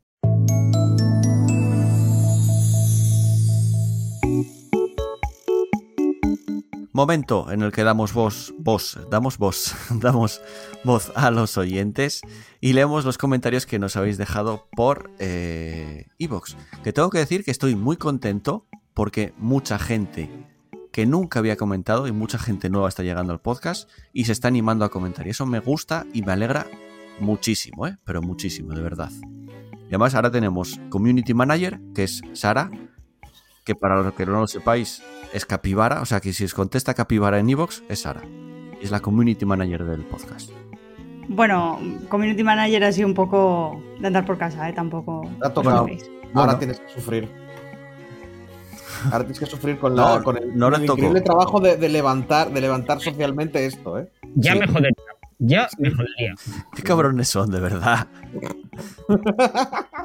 Momento en el que damos voz, voz, damos voz, *laughs* damos voz a los oyentes y leemos los comentarios que nos habéis dejado por Evox. que tengo que decir que estoy muy contento porque mucha gente que nunca había comentado y mucha gente nueva está llegando al podcast y se está animando a comentar. Y eso me gusta y me alegra muchísimo, ¿eh? pero muchísimo, de verdad. Y además ahora tenemos Community Manager, que es Sara, que para los que no lo sepáis es Capibara, o sea que si os contesta Capibara en Evox es Sara. Es la Community Manager del podcast. Bueno, Community Manager ha sido un poco de andar por casa, ¿eh? Tampoco. Te ha tocado. Ahora Bueno. tienes que sufrir. Ahora tienes que sufrir con, No, la, con el, no le con el toco. increíble trabajo de, de levantar, de levantar socialmente esto, ¿eh? Ya Sí. me jodería. Ya me jodería. Qué cabrones son, de verdad. *laughs*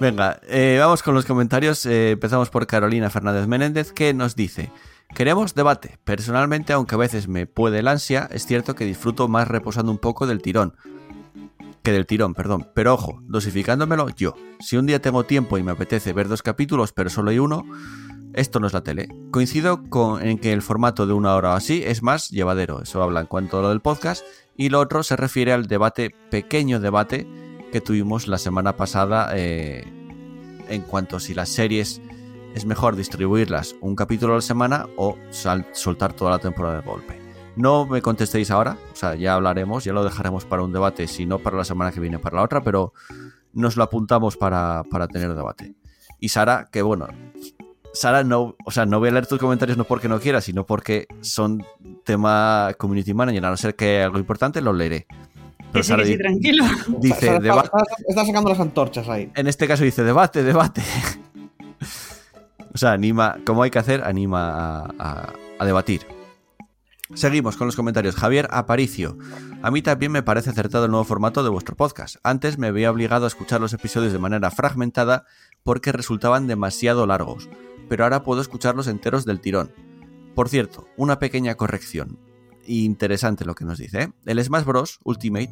Venga, eh, vamos con los comentarios. Eh, empezamos por Carolina Fernández Menéndez, que nos dice: Queremos debate. Personalmente, aunque a veces me puede el ansia, es cierto que disfruto más reposando un poco del tirón. Que del tirón, perdón. Pero ojo, dosificándomelo yo. Si un día tengo tiempo y me apetece ver dos capítulos, pero solo hay uno, esto no es la tele. Coincido con, en que el formato de una hora o así es más llevadero. Eso habla en cuanto a lo del podcast. Y lo otro se refiere al debate, pequeño debate, que tuvimos la semana pasada eh, en cuanto a si las series es mejor distribuirlas un capítulo a la semana o soltar toda la temporada de golpe. No me contestéis ahora, o sea, ya hablaremos, ya lo dejaremos para un debate, si no para la semana que viene, para la otra, pero nos lo apuntamos para, para tener debate. Y Sara, que bueno, Sara, no, o sea, no voy a leer tus comentarios no porque no quiera, sino porque son tema community manager, a no ser que algo importante lo leeré. Que Pero sí, Sara que sí, di- tranquilo. dice, está, está- está sacando las antorchas ahí. en este caso dice debate, debate. *laughs* o sea, anima, como hay que hacer, anima a, a- a debatir. Seguimos con los comentarios. Javier Aparicio. A mí también me parece acertado el nuevo formato de vuestro podcast. Antes me había obligado a escuchar los episodios de manera fragmentada porque resultaban demasiado largos, pero ahora puedo escucharlos enteros del tirón. Por cierto, una pequeña corrección. Interesante lo que nos dice. ¿eh? El Smash Bros. Ultimate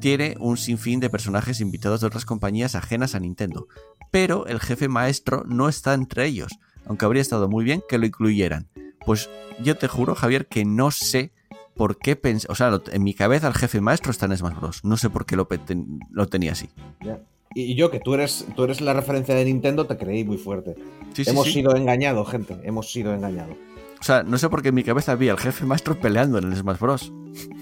tiene un sinfín de personajes invitados de otras compañías ajenas a Nintendo, pero el jefe maestro no está entre ellos, aunque habría estado muy bien que lo incluyeran. Pues yo te juro, Javier, que no sé por qué pensé. O sea, en mi cabeza el jefe maestro está en Smash Bros. No sé por qué lo, pe- ten- lo tenía así. Y yo, que tú eres, tú eres la referencia de Nintendo, te creí muy fuerte. Sí, sí, hemos sí. sido engañados, gente. Hemos sido engañados. O sea, no sé por qué en mi cabeza había el jefe maestro peleando en el Smash Bros.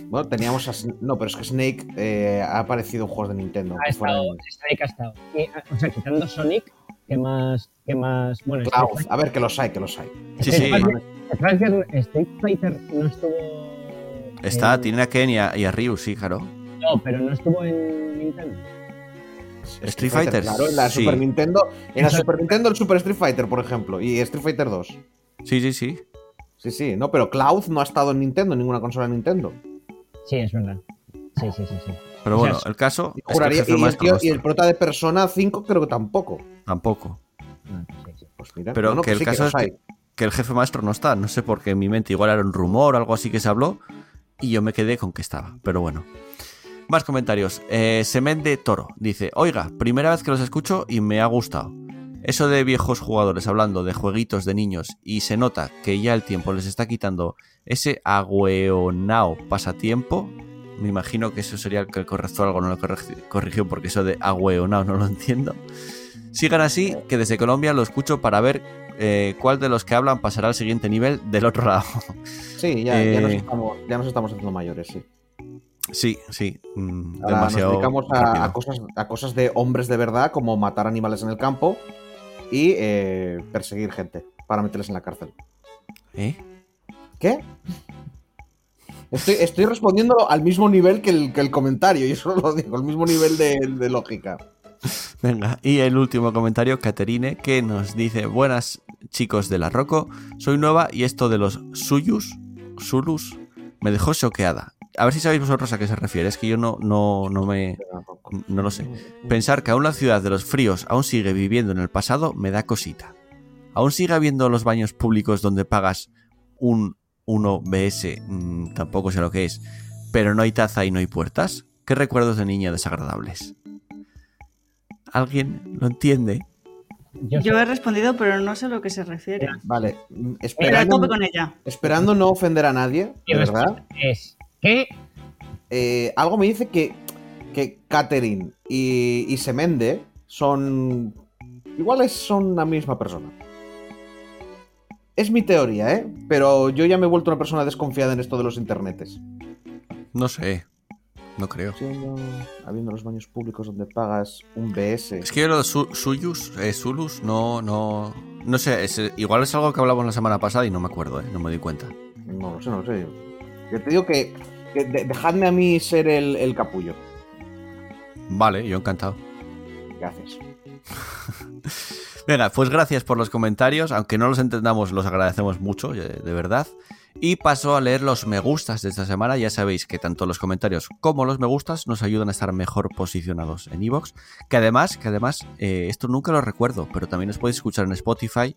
Bueno, teníamos a No, pero es que Snake eh, ha aparecido en juegos de Nintendo. Ha estado, Snake ha estado. Y, ah, o sea, quitando Sonic, ¿qué más? ¿Qué más? Bueno, Cloud. A ver, que los hay, que los hay. Sí, sí. Fighter- Street Fighter, no estuvo. Está, en- tiene a Ken y a, y a Ryu, sí, claro. No, pero no estuvo en Nintendo. Street Fighter, Claro, en la sí. Super Nintendo. En la. Super Nintendo, el Super Street Fighter, por ejemplo. Y Street Fighter 2. Sí, sí, sí. Sí, sí, no, pero Cloud no ha estado en Nintendo, en ninguna consola de Nintendo. Sí, es verdad. Sí, sí, sí, sí. Pero O sea, bueno, el caso es que el Juraría, y, el tío- y prota de Persona 5 creo que tampoco. Tampoco. Ah, sí, sí. Pues mira, Pero no, no, que pues el sí, caso es que, que el jefe maestro no está. No sé por qué en mi mente igual era un rumor o algo así que se habló. Y yo me quedé con que estaba. Pero bueno. Más comentarios. Eh, Semende Toro dice: Oiga, primera vez que los escucho y me ha gustado. Eso de viejos jugadores hablando de jueguitos de niños y se nota que ya el tiempo les está quitando ese agüeonao pasatiempo. Me imagino que eso sería el que correcto algo, no lo corrigió porque eso de agüeonao no lo entiendo. Sigan así, que desde Colombia lo escucho para ver eh, cuál de los que hablan pasará al siguiente nivel del otro lado. Sí, ya, ya, nos Eh. estamos, ya nos estamos haciendo mayores, sí. Sí, sí. mm, Ahora demasiado. nos dedicamos a, cosas, a cosas de hombres de verdad, como matar animales en el campo y eh, perseguir gente para meterles en la cárcel. ¿Eh? ¿Qué? Estoy, estoy respondiendo al mismo nivel que el, que el comentario, y eso lo digo, el mismo nivel de, de lógica. *laughs* Venga, y el último comentario, Caterine, que nos dice: Buenas chicos de la Roco, soy nueva y esto de los suyus, sulus, me dejó choqueada. A ver si sabéis vosotros a qué se refiere, es que yo no, no, no me. No lo sé. Pensar que aún la ciudad de los fríos aún sigue viviendo en el pasado me da cosita. Aún sigue habiendo los baños públicos donde pagas un 1BS, mm, tampoco sé lo que es, pero no hay taza y no hay puertas. ¿Qué recuerdos de niña desagradables? ¿Alguien lo entiende? Yo, Yo he respondido, pero no sé a lo que se refiere. Vale, mm, esperando, tope con ella. esperando no ofender a nadie, de verdad, es que eh, algo me dice que, que Catherine y, y Semende son. Iguales son la misma persona. Es mi teoría, ¿eh? Pero yo ya me he vuelto una persona desconfiada en esto de los internetes. No sé. No creo. Siendo- habiendo los baños públicos donde pagas un BS. Es que yo lo su- suyus, eh, sulus, no, no. No sé, es, eh, igual es algo que hablamos la semana pasada y no me acuerdo, eh, no me di cuenta. No lo sé, no lo sé. Yo te digo que, que de- dejadme a mí ser el, el capullo. Vale, yo encantado. Gracias. *laughs* Venga, pues gracias por los comentarios, aunque no los entendamos, los agradecemos mucho, eh, de verdad. Y paso a leer los me gustas de esta semana. Ya sabéis que tanto los comentarios como los me gustas nos ayudan a estar mejor posicionados en Evox. Que además, que además, eh, esto nunca lo recuerdo, pero también os podéis escuchar en Spotify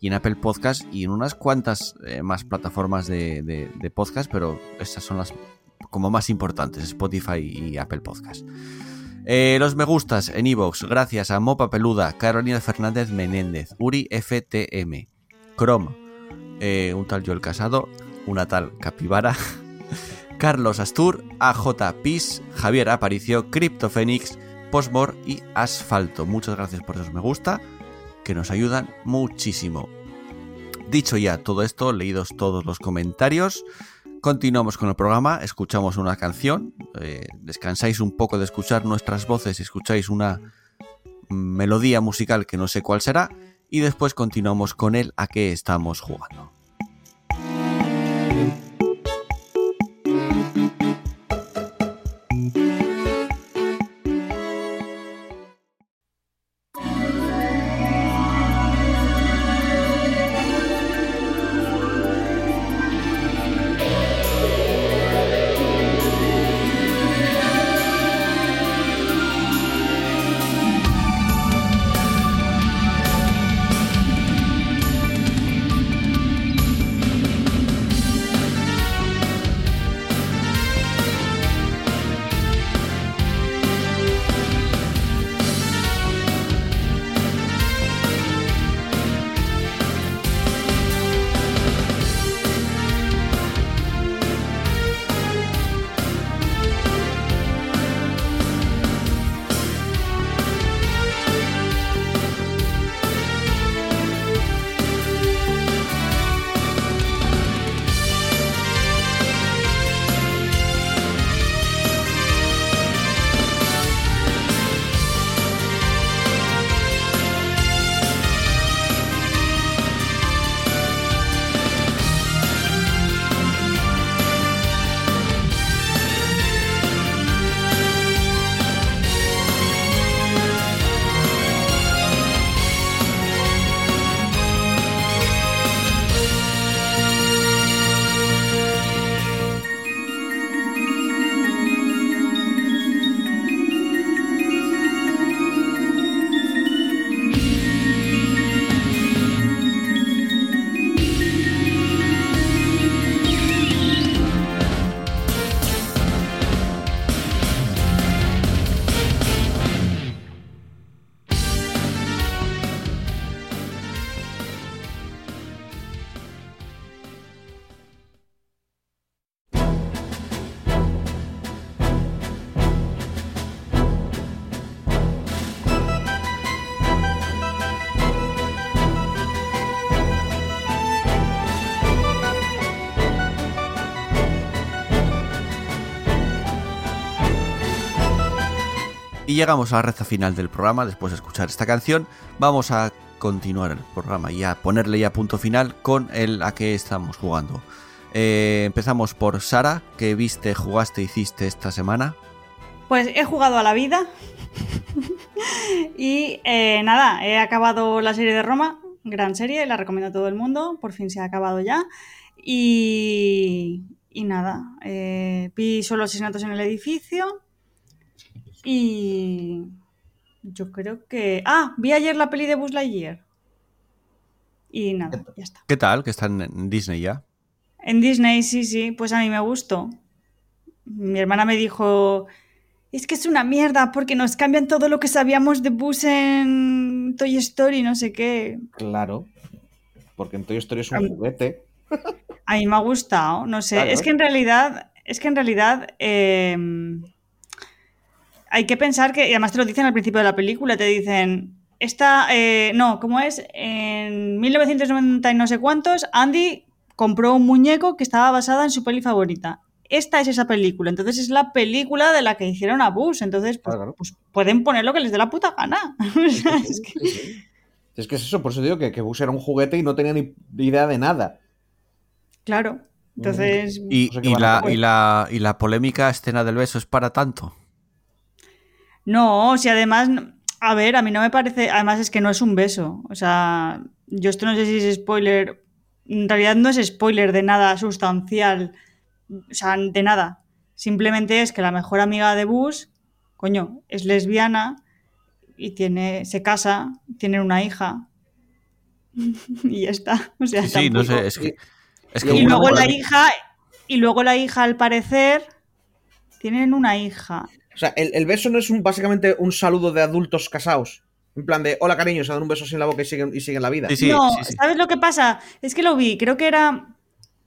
y en Apple Podcast y en unas cuantas eh, más plataformas de, de- de podcast, pero estas son las como más importantes, Spotify y Apple Podcast. Eh, los me gustas en Evox, gracias a Mopa Peluda, Carolina Fernández Menéndez, Uri FTM, Chrome, eh, un tal Joel Casado, una tal Capibara, *laughs* Carlos Astur, AJ Pis, Javier Aparicio, CryptoFenix, Postmor y Asfalto. Muchas gracias por esos me gusta, que nos ayudan muchísimo. Dicho ya todo esto, leídos todos los comentarios, continuamos con el programa, escuchamos una canción, eh, descansáis un poco de escuchar nuestras voces y escucháis una melodía musical que no sé cuál será, y después continuamos con el a qué estamos jugando. Y llegamos a la recta final del programa, después de escuchar esta canción, vamos a continuar el programa y a ponerle ya punto final con el a que estamos jugando. Eh, empezamos por Sara, ¿qué viste, jugaste, hiciste esta semana? Pues he jugado a la vida. y eh, nada, he acabado la serie de Roma, gran serie, la recomiendo a todo el mundo, por fin se ha acabado ya. Y, y nada, eh, vi solo asesinatos en el edificio. Y yo creo que... Ah, vi ayer la peli de Buzz Lightyear. Y nada, ya está. ¿Qué tal? Que están en Disney ya. En Disney, sí, sí, pues a mí me gustó. Mi hermana me dijo, es que es una mierda porque nos cambian todo lo que sabíamos de Buzz en Toy Story, no sé qué. Claro. Porque en Toy Story es un juguete. *laughs* A mí me ha gustado, no sé. Claro. Es que en realidad, es que en realidad eh, hay que pensar que, y además te lo dicen al principio de la película, te dicen, esta, eh, no, ¿cómo es? En 1990 y no sé cuántos, Andy compró un muñeco que estaba basada en su peli favorita. Esta es esa película, entonces es la película de la que hicieron a Buzz, entonces pues, Claro. pues pueden poner lo que les dé la puta gana. *laughs* Es que- Sí. Es que es eso, por eso digo que, que Bus era un juguete y no tenía ni idea de nada. claro, entonces... Y, la, y, la, y la polémica escena del beso es para tanto. No, si además, a ver, a mí no me parece, además es que no es un beso, o sea, yo esto no sé si es spoiler, en realidad no es spoiler de nada sustancial, o sea, de nada, simplemente es que la mejor amiga de Bus, coño, es lesbiana y tiene, se casa, tiene una hija y ya está, o sea, Sí, sí, no sé, es que... Es y que y hubo una luego la hija, y luego la hija al parecer, tienen una hija. O sea, el, el beso no es un, básicamente un saludo de adultos casados. En plan de, hola cariño, se dan un beso sin la boca y siguen, y siguen la vida. Sí, sí, no, sí, sí. ¿sabes lo que pasa? Es que lo vi, creo que era.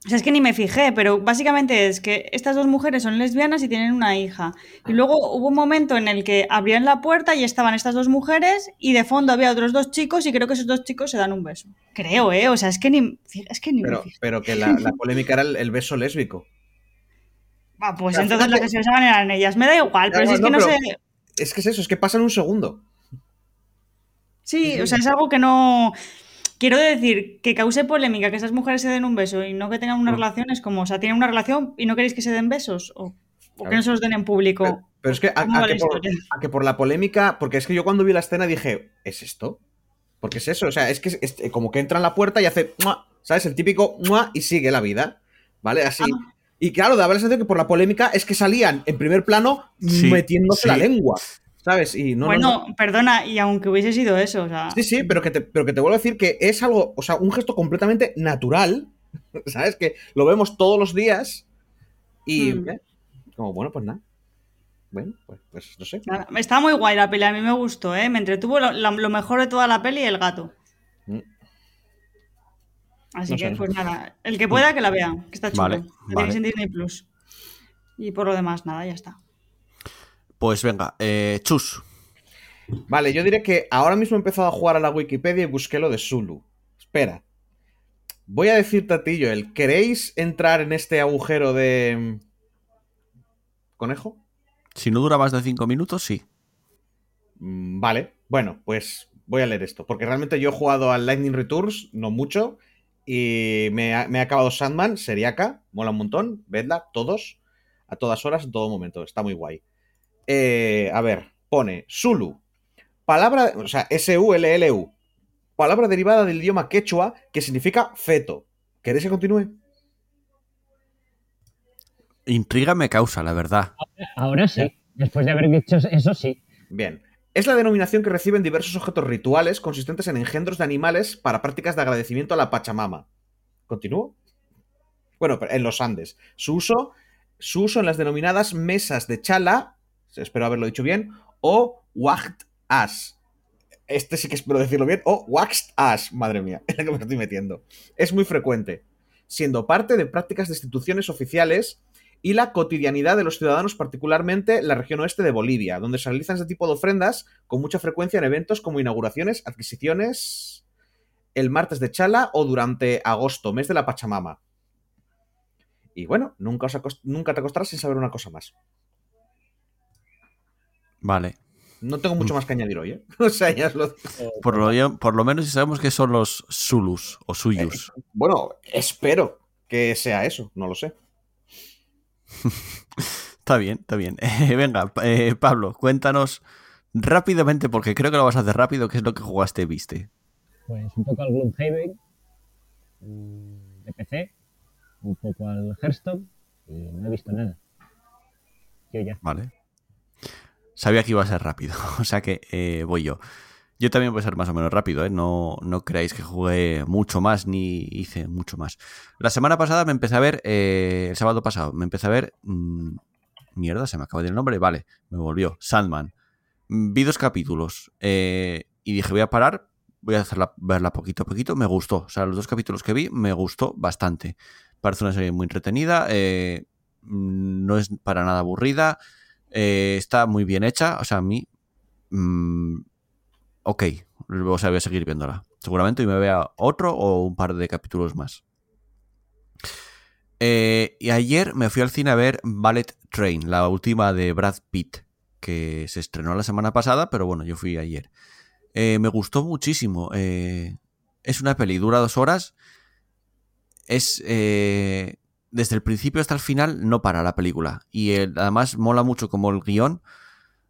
O sea, es que ni me fijé, pero básicamente es que estas dos mujeres son lesbianas y tienen una hija. Y luego hubo un momento en el que abrían la puerta y estaban estas dos mujeres y de fondo había otros dos chicos y creo que esos dos chicos se dan un beso. Creo, ¿eh? O sea, es que ni, es que ni me fijé. pero que la, la polémica era el, el beso lésbico. Ah, pues entonces las que se besaban eran ellas. Me da igual, pero si es no, que no sé. Es que es eso, es que pasa en un segundo. Sí, o sea, es algo que no. Quiero decir, que cause polémica que esas mujeres se den un beso y no que tengan una Mm. relación es como, o sea, tienen una relación y no queréis que se den besos o, o que no se los den en público. Pero, pero es que a, ¿Cómo a que por, historia? a que por la polémica, porque es que yo cuando vi la escena dije, ¿es esto? Porque es eso, o sea, es que es, es como que entra en la puerta y hace, ¡mua! ¿sabes? El típico ¡mua! y sigue la vida, ¿vale? Así. Ah. Y claro, daba la sensación que por la polémica es que salían en primer plano Sí, metiéndose sí. la lengua, ¿sabes? Y no, no, bueno, no. perdona, y aunque hubiese sido eso, o sea. Sí, sí, pero que, te, pero que te vuelvo a decir que es algo, o sea, un gesto completamente natural, *laughs* ¿sabes? Que lo vemos todos los días y, Mm. ¿eh? como, bueno, pues nada. Bueno, pues, pues no sé. nada, Está muy guay la peli, a mí me gustó, ¿eh? Me entretuvo lo, lo mejor de toda la peli, el gato. Mm. Así No que, sé. pues nada, el que pueda que la vea, que está chulo. Vale, La vale. tenéis en Disney Plus. Y por lo demás, nada, ya está. Pues venga, eh, Chus. Vale, yo diré que ahora mismo he empezado a jugar a la Wikipedia y busqué lo de Zulu. Espera. Voy a decirte a ti, Joel, ¿queréis entrar en este agujero de... ¿Conejo? Si no dura más de 5 minutos, sí. Mm, Vale, bueno, pues voy a leer esto, porque realmente yo he jugado al Lightning Returns, no mucho, y me ha, me ha acabado Sandman, seriaca, mola un montón, vedla, todos, a todas horas, en todo momento, está muy guay. Eh, a ver, pone Zulu, palabra, o sea, S-U-L-L-U, palabra derivada del idioma quechua que significa feto. ¿Queréis que continúe? Intriga me causa, la verdad. Ahora sí. Después de haber dicho eso, sí. Bien. Es la denominación que reciben diversos objetos rituales consistentes en engendros de animales para prácticas de agradecimiento a la Pachamama. ¿Continúo? Bueno, en los Andes. Su uso, su uso en las denominadas mesas de chala, espero haberlo dicho bien, o wacht as. Este sí que espero decirlo bien, o waxed madre mía, *laughs* en la que me estoy metiendo. Es muy frecuente, siendo parte de prácticas de instituciones oficiales y la cotidianidad de los ciudadanos, particularmente en la región oeste de Bolivia, donde se realizan este tipo de ofrendas con mucha frecuencia en eventos como inauguraciones, adquisiciones, el martes de Chala o durante agosto, mes de la Pachamama. Y bueno, nunca, os acost- nunca te acostarás sin saber una cosa más. Vale. No tengo mucho más que añadir hoy, ¿eh? *laughs* O sea, ya os lo Eh, Por lo, por lo menos sabemos que son los Zulus o Suyus. Bueno, espero que sea eso, no lo sé. *laughs* Está bien, está bien. *laughs* Eh, venga, eh, Pablo, cuéntanos rápidamente, porque creo que lo vas a hacer rápido, qué es lo que jugaste y viste. Pues un poco al Gloomhaven mm, de PC, un poco al Hearthstone y no he visto nada. Yo ya. Vale. Sabía que iba a ser rápido, *laughs* o sea que eh, voy yo. Yo también voy a ser más o menos rápido, ¿eh? No, no creáis que jugué mucho más ni hice mucho más. La semana pasada me empecé a ver, eh, el sábado pasado, me empecé a ver... mm, mierda, se me acaba de ir el nombre, vale, me volvió. Sandman. Mm, Vi dos capítulos eh, y dije, voy a parar, voy a hacerla, verla poquito a poquito. Me gustó, o sea, los dos capítulos que vi me gustó bastante. Parece una serie muy entretenida, eh, mm, no es para nada aburrida, está muy bien hecha, o sea, a mí... mm, ok, o sea, voy a seguir viéndola. Seguramente y me vea otro o un par de capítulos más. Eh, y ayer me fui al cine a ver Ballet Train, la última de Brad Pitt, que se estrenó la semana pasada, pero bueno, yo fui ayer. Eh, me gustó muchísimo. eh, es una peli, dura dos horas. Es. desde el principio hasta el final no para la película. Y además mola mucho como el guion,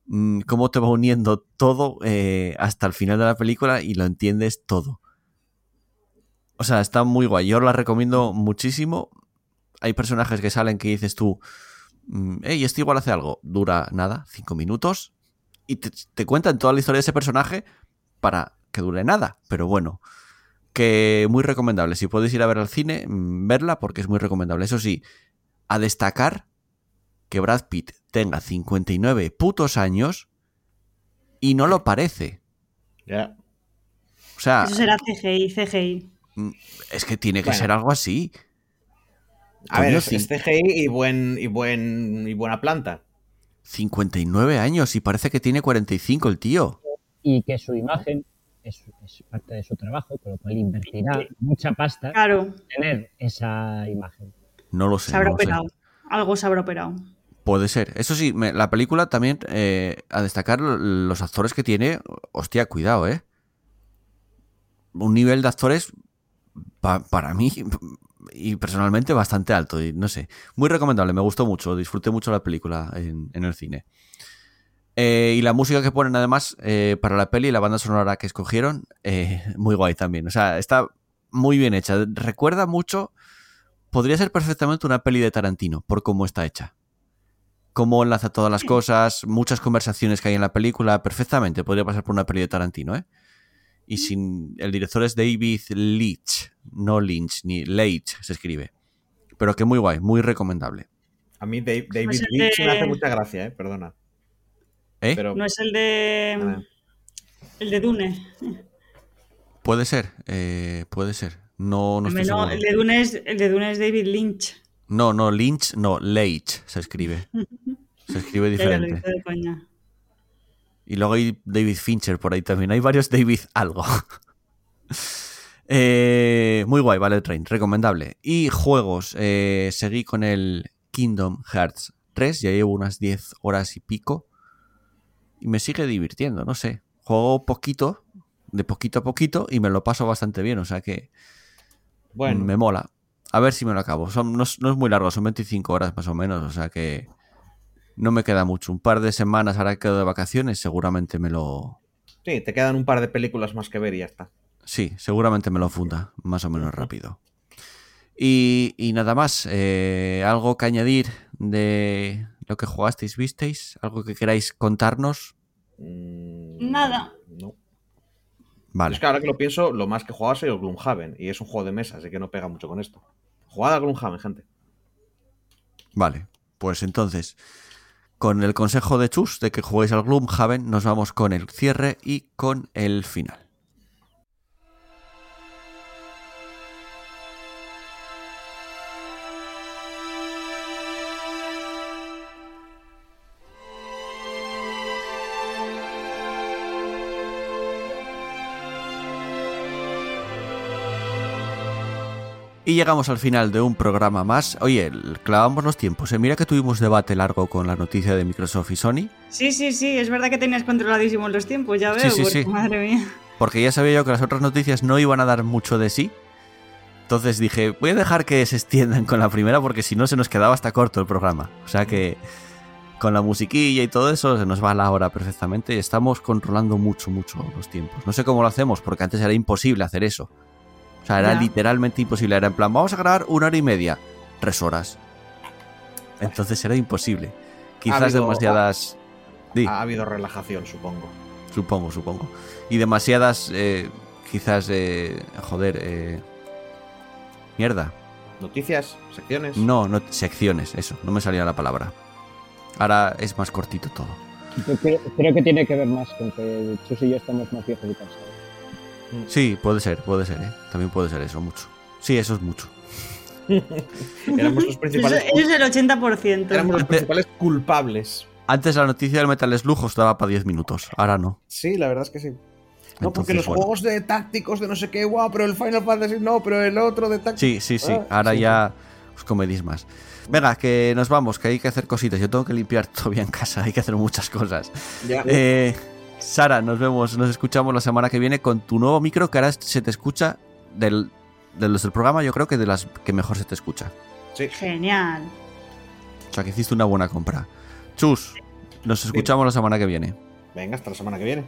mm, cómo te va uniendo todo eh, hasta el final de la película y lo entiendes todo. O sea, está muy guay. Yo la recomiendo muchísimo. Hay personajes que salen que dices tú, hey, este igual hace algo. Dura nada, cinco minutos. Y te, te cuentan toda la historia de ese personaje para que dure nada. Pero bueno, que muy recomendable. Si podéis ir a ver al cine, mm, verla porque es muy recomendable. Eso sí, a destacar que Brad Pitt tenga 59 putos años y no lo parece. Ya. O sea, Eso será CGI, CGI. es que tiene que Bueno. ser algo así. A ver, es, es CGI y, buen, y, buen, y buena planta. 59 años y parece que tiene 45 el tío. Y que su imagen es, es parte de su trabajo, con lo cual invertirá mucha pasta Claro, en tener esa imagen. No lo sé. se habrá no lo sé. operado. Algo se habrá operado. Puede ser. Eso sí, la película también, eh, a destacar lo- los actores que tiene, hostia, cuidado, ¿eh? Un nivel de actores, pa- para mí, y personalmente, bastante alto. Y no sé, muy recomendable, me gustó mucho, disfruté mucho la película en, el cine. Eh, y la música que ponen además eh, para la peli, la banda sonora que escogieron, muy guay también. O sea, está muy bien hecha. Recuerda mucho, podría ser perfectamente una peli de Tarantino, por cómo está hecha cómo enlaza todas las cosas, muchas conversaciones que hay en la película, perfectamente podría pasar por una peli de Tarantino, ¿eh? Y sin el director es David Leitch, no Lynch, ni Leitch se escribe. Pero que muy guay, muy recomendable. A mí Dave- David de- me hace mucha gracia, ¿eh? Perdona. ¿Eh? Pero, No es el de. Ah. El de Dune. Puede ser, eh, puede ser. No, no estoy No, seguro. el de Dune es, el de Dune es David Lynch. No, no, Lynch, no, Leitch se escribe. *laughs* Se escribe lo diferente. hice de coña. Y luego hay David Fincher por ahí también. Hay varios David algo. *laughs* Eh, muy guay, vale, Train, recomendable. Y juegos, eh, seguí con el Kingdom Hearts 3, ya llevo unas 10 horas y pico. Y me sigue divirtiendo, no sé. Juego poquito, de poquito a poquito, y me lo paso bastante bien, o sea que bueno, me mola. A ver si me lo acabo. Son, no, es, no es muy largo, son 25 horas más o menos, o sea que no me queda mucho. Un par de semanas ahora que quedo de vacaciones, seguramente me lo, sí, te quedan un par de películas más que ver y ya está. Sí, seguramente me lo funda más o menos rápido. Y, y nada más, eh, algo que añadir de lo que jugasteis, visteis, algo que queráis contarnos. Mm, Nada. No. Vale, Es que ahora que lo pienso, lo más que jugaba ha sido Gloomhaven. Y es un juego de mesa, así que no pega mucho con esto. Jugada a Gloomhaven, gente. vale. Pues entonces, con el consejo de Chus de que juguéis al Gloomhaven, nos vamos con el cierre y con el final. Y llegamos al final de un programa más. Oye, clavamos los tiempos. ¿eh? Mira que tuvimos debate largo con la noticia de Microsoft y Sony. Sí, sí, sí, es verdad que tenías controladísimos los tiempos, ya veo. Sí, sí, porque, sí. Madre mía. Porque ya sabía yo que las otras noticias no iban a dar mucho de sí. Entonces dije, voy a dejar que se extiendan con la primera porque si no se nos quedaba hasta corto el programa. O sea que con la musiquilla y todo eso se nos va la hora perfectamente y estamos controlando mucho, mucho los tiempos. No sé cómo lo hacemos porque antes era imposible hacer eso. O sea, era Ya. literalmente imposible. Era en plan, vamos a grabar una hora y media, tres horas. Entonces era imposible. Quizás habido- demasiadas... Ha habido relajación, supongo. Supongo, supongo. Y demasiadas, eh, quizás, eh, joder, eh, mierda. Noticias, secciones. No, no, secciones, eso, no me salía la palabra. Ahora es más cortito todo. Creo, creo que tiene que ver más con que Chus y yo estamos más viejos y cansados. Sí, puede ser, puede ser, ¿eh? También puede ser eso, mucho. Sí, eso es mucho. *laughs* Éramos los Eso, principales, eso es el 80%. éramos los principales culpables. Antes la noticia del Metal Slug os daba para 10 minutos, ahora no. Sí, la verdad es que sí. No, porque los bueno. juegos de tácticos de no sé qué, guau, pero el Final Fantasy no, pero el otro de tácticos. Sí, sí, sí, Ah, ahora sí. ya os comedís más. Venga, que nos vamos, que hay que hacer cositas. Yo tengo que limpiar *laughs* todavía en casa, hay que hacer muchas cosas. Ya. Eh, Sara, nos vemos, nos escuchamos la semana que viene con tu nuevo micro que ahora se te escucha del, de los del programa, yo creo que de las que mejor se te escucha. Sí. Genial. O sea que hiciste una buena compra. Chus, nos escuchamos la semana que viene. Venga, hasta la semana que viene.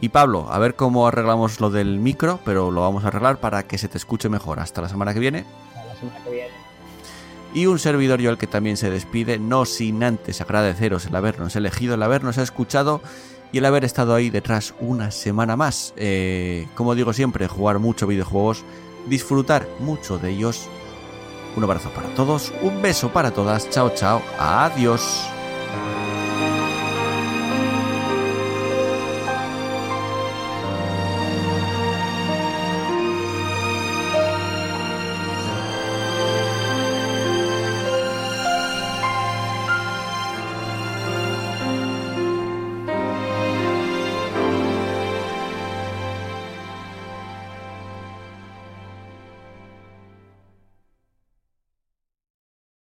Y Pablo, a ver cómo arreglamos lo del micro, pero lo vamos a arreglar para que se te escuche mejor. Hasta la semana que viene. Hasta la semana que viene. Y un servidor yo el que también se despide, no sin antes agradeceros el habernos elegido, el habernos escuchado y el haber estado ahí detrás una semana más. Eh, como digo siempre, jugar mucho videojuegos, disfrutar mucho de ellos. Un abrazo para todos, un beso para todas, chao chao, adiós.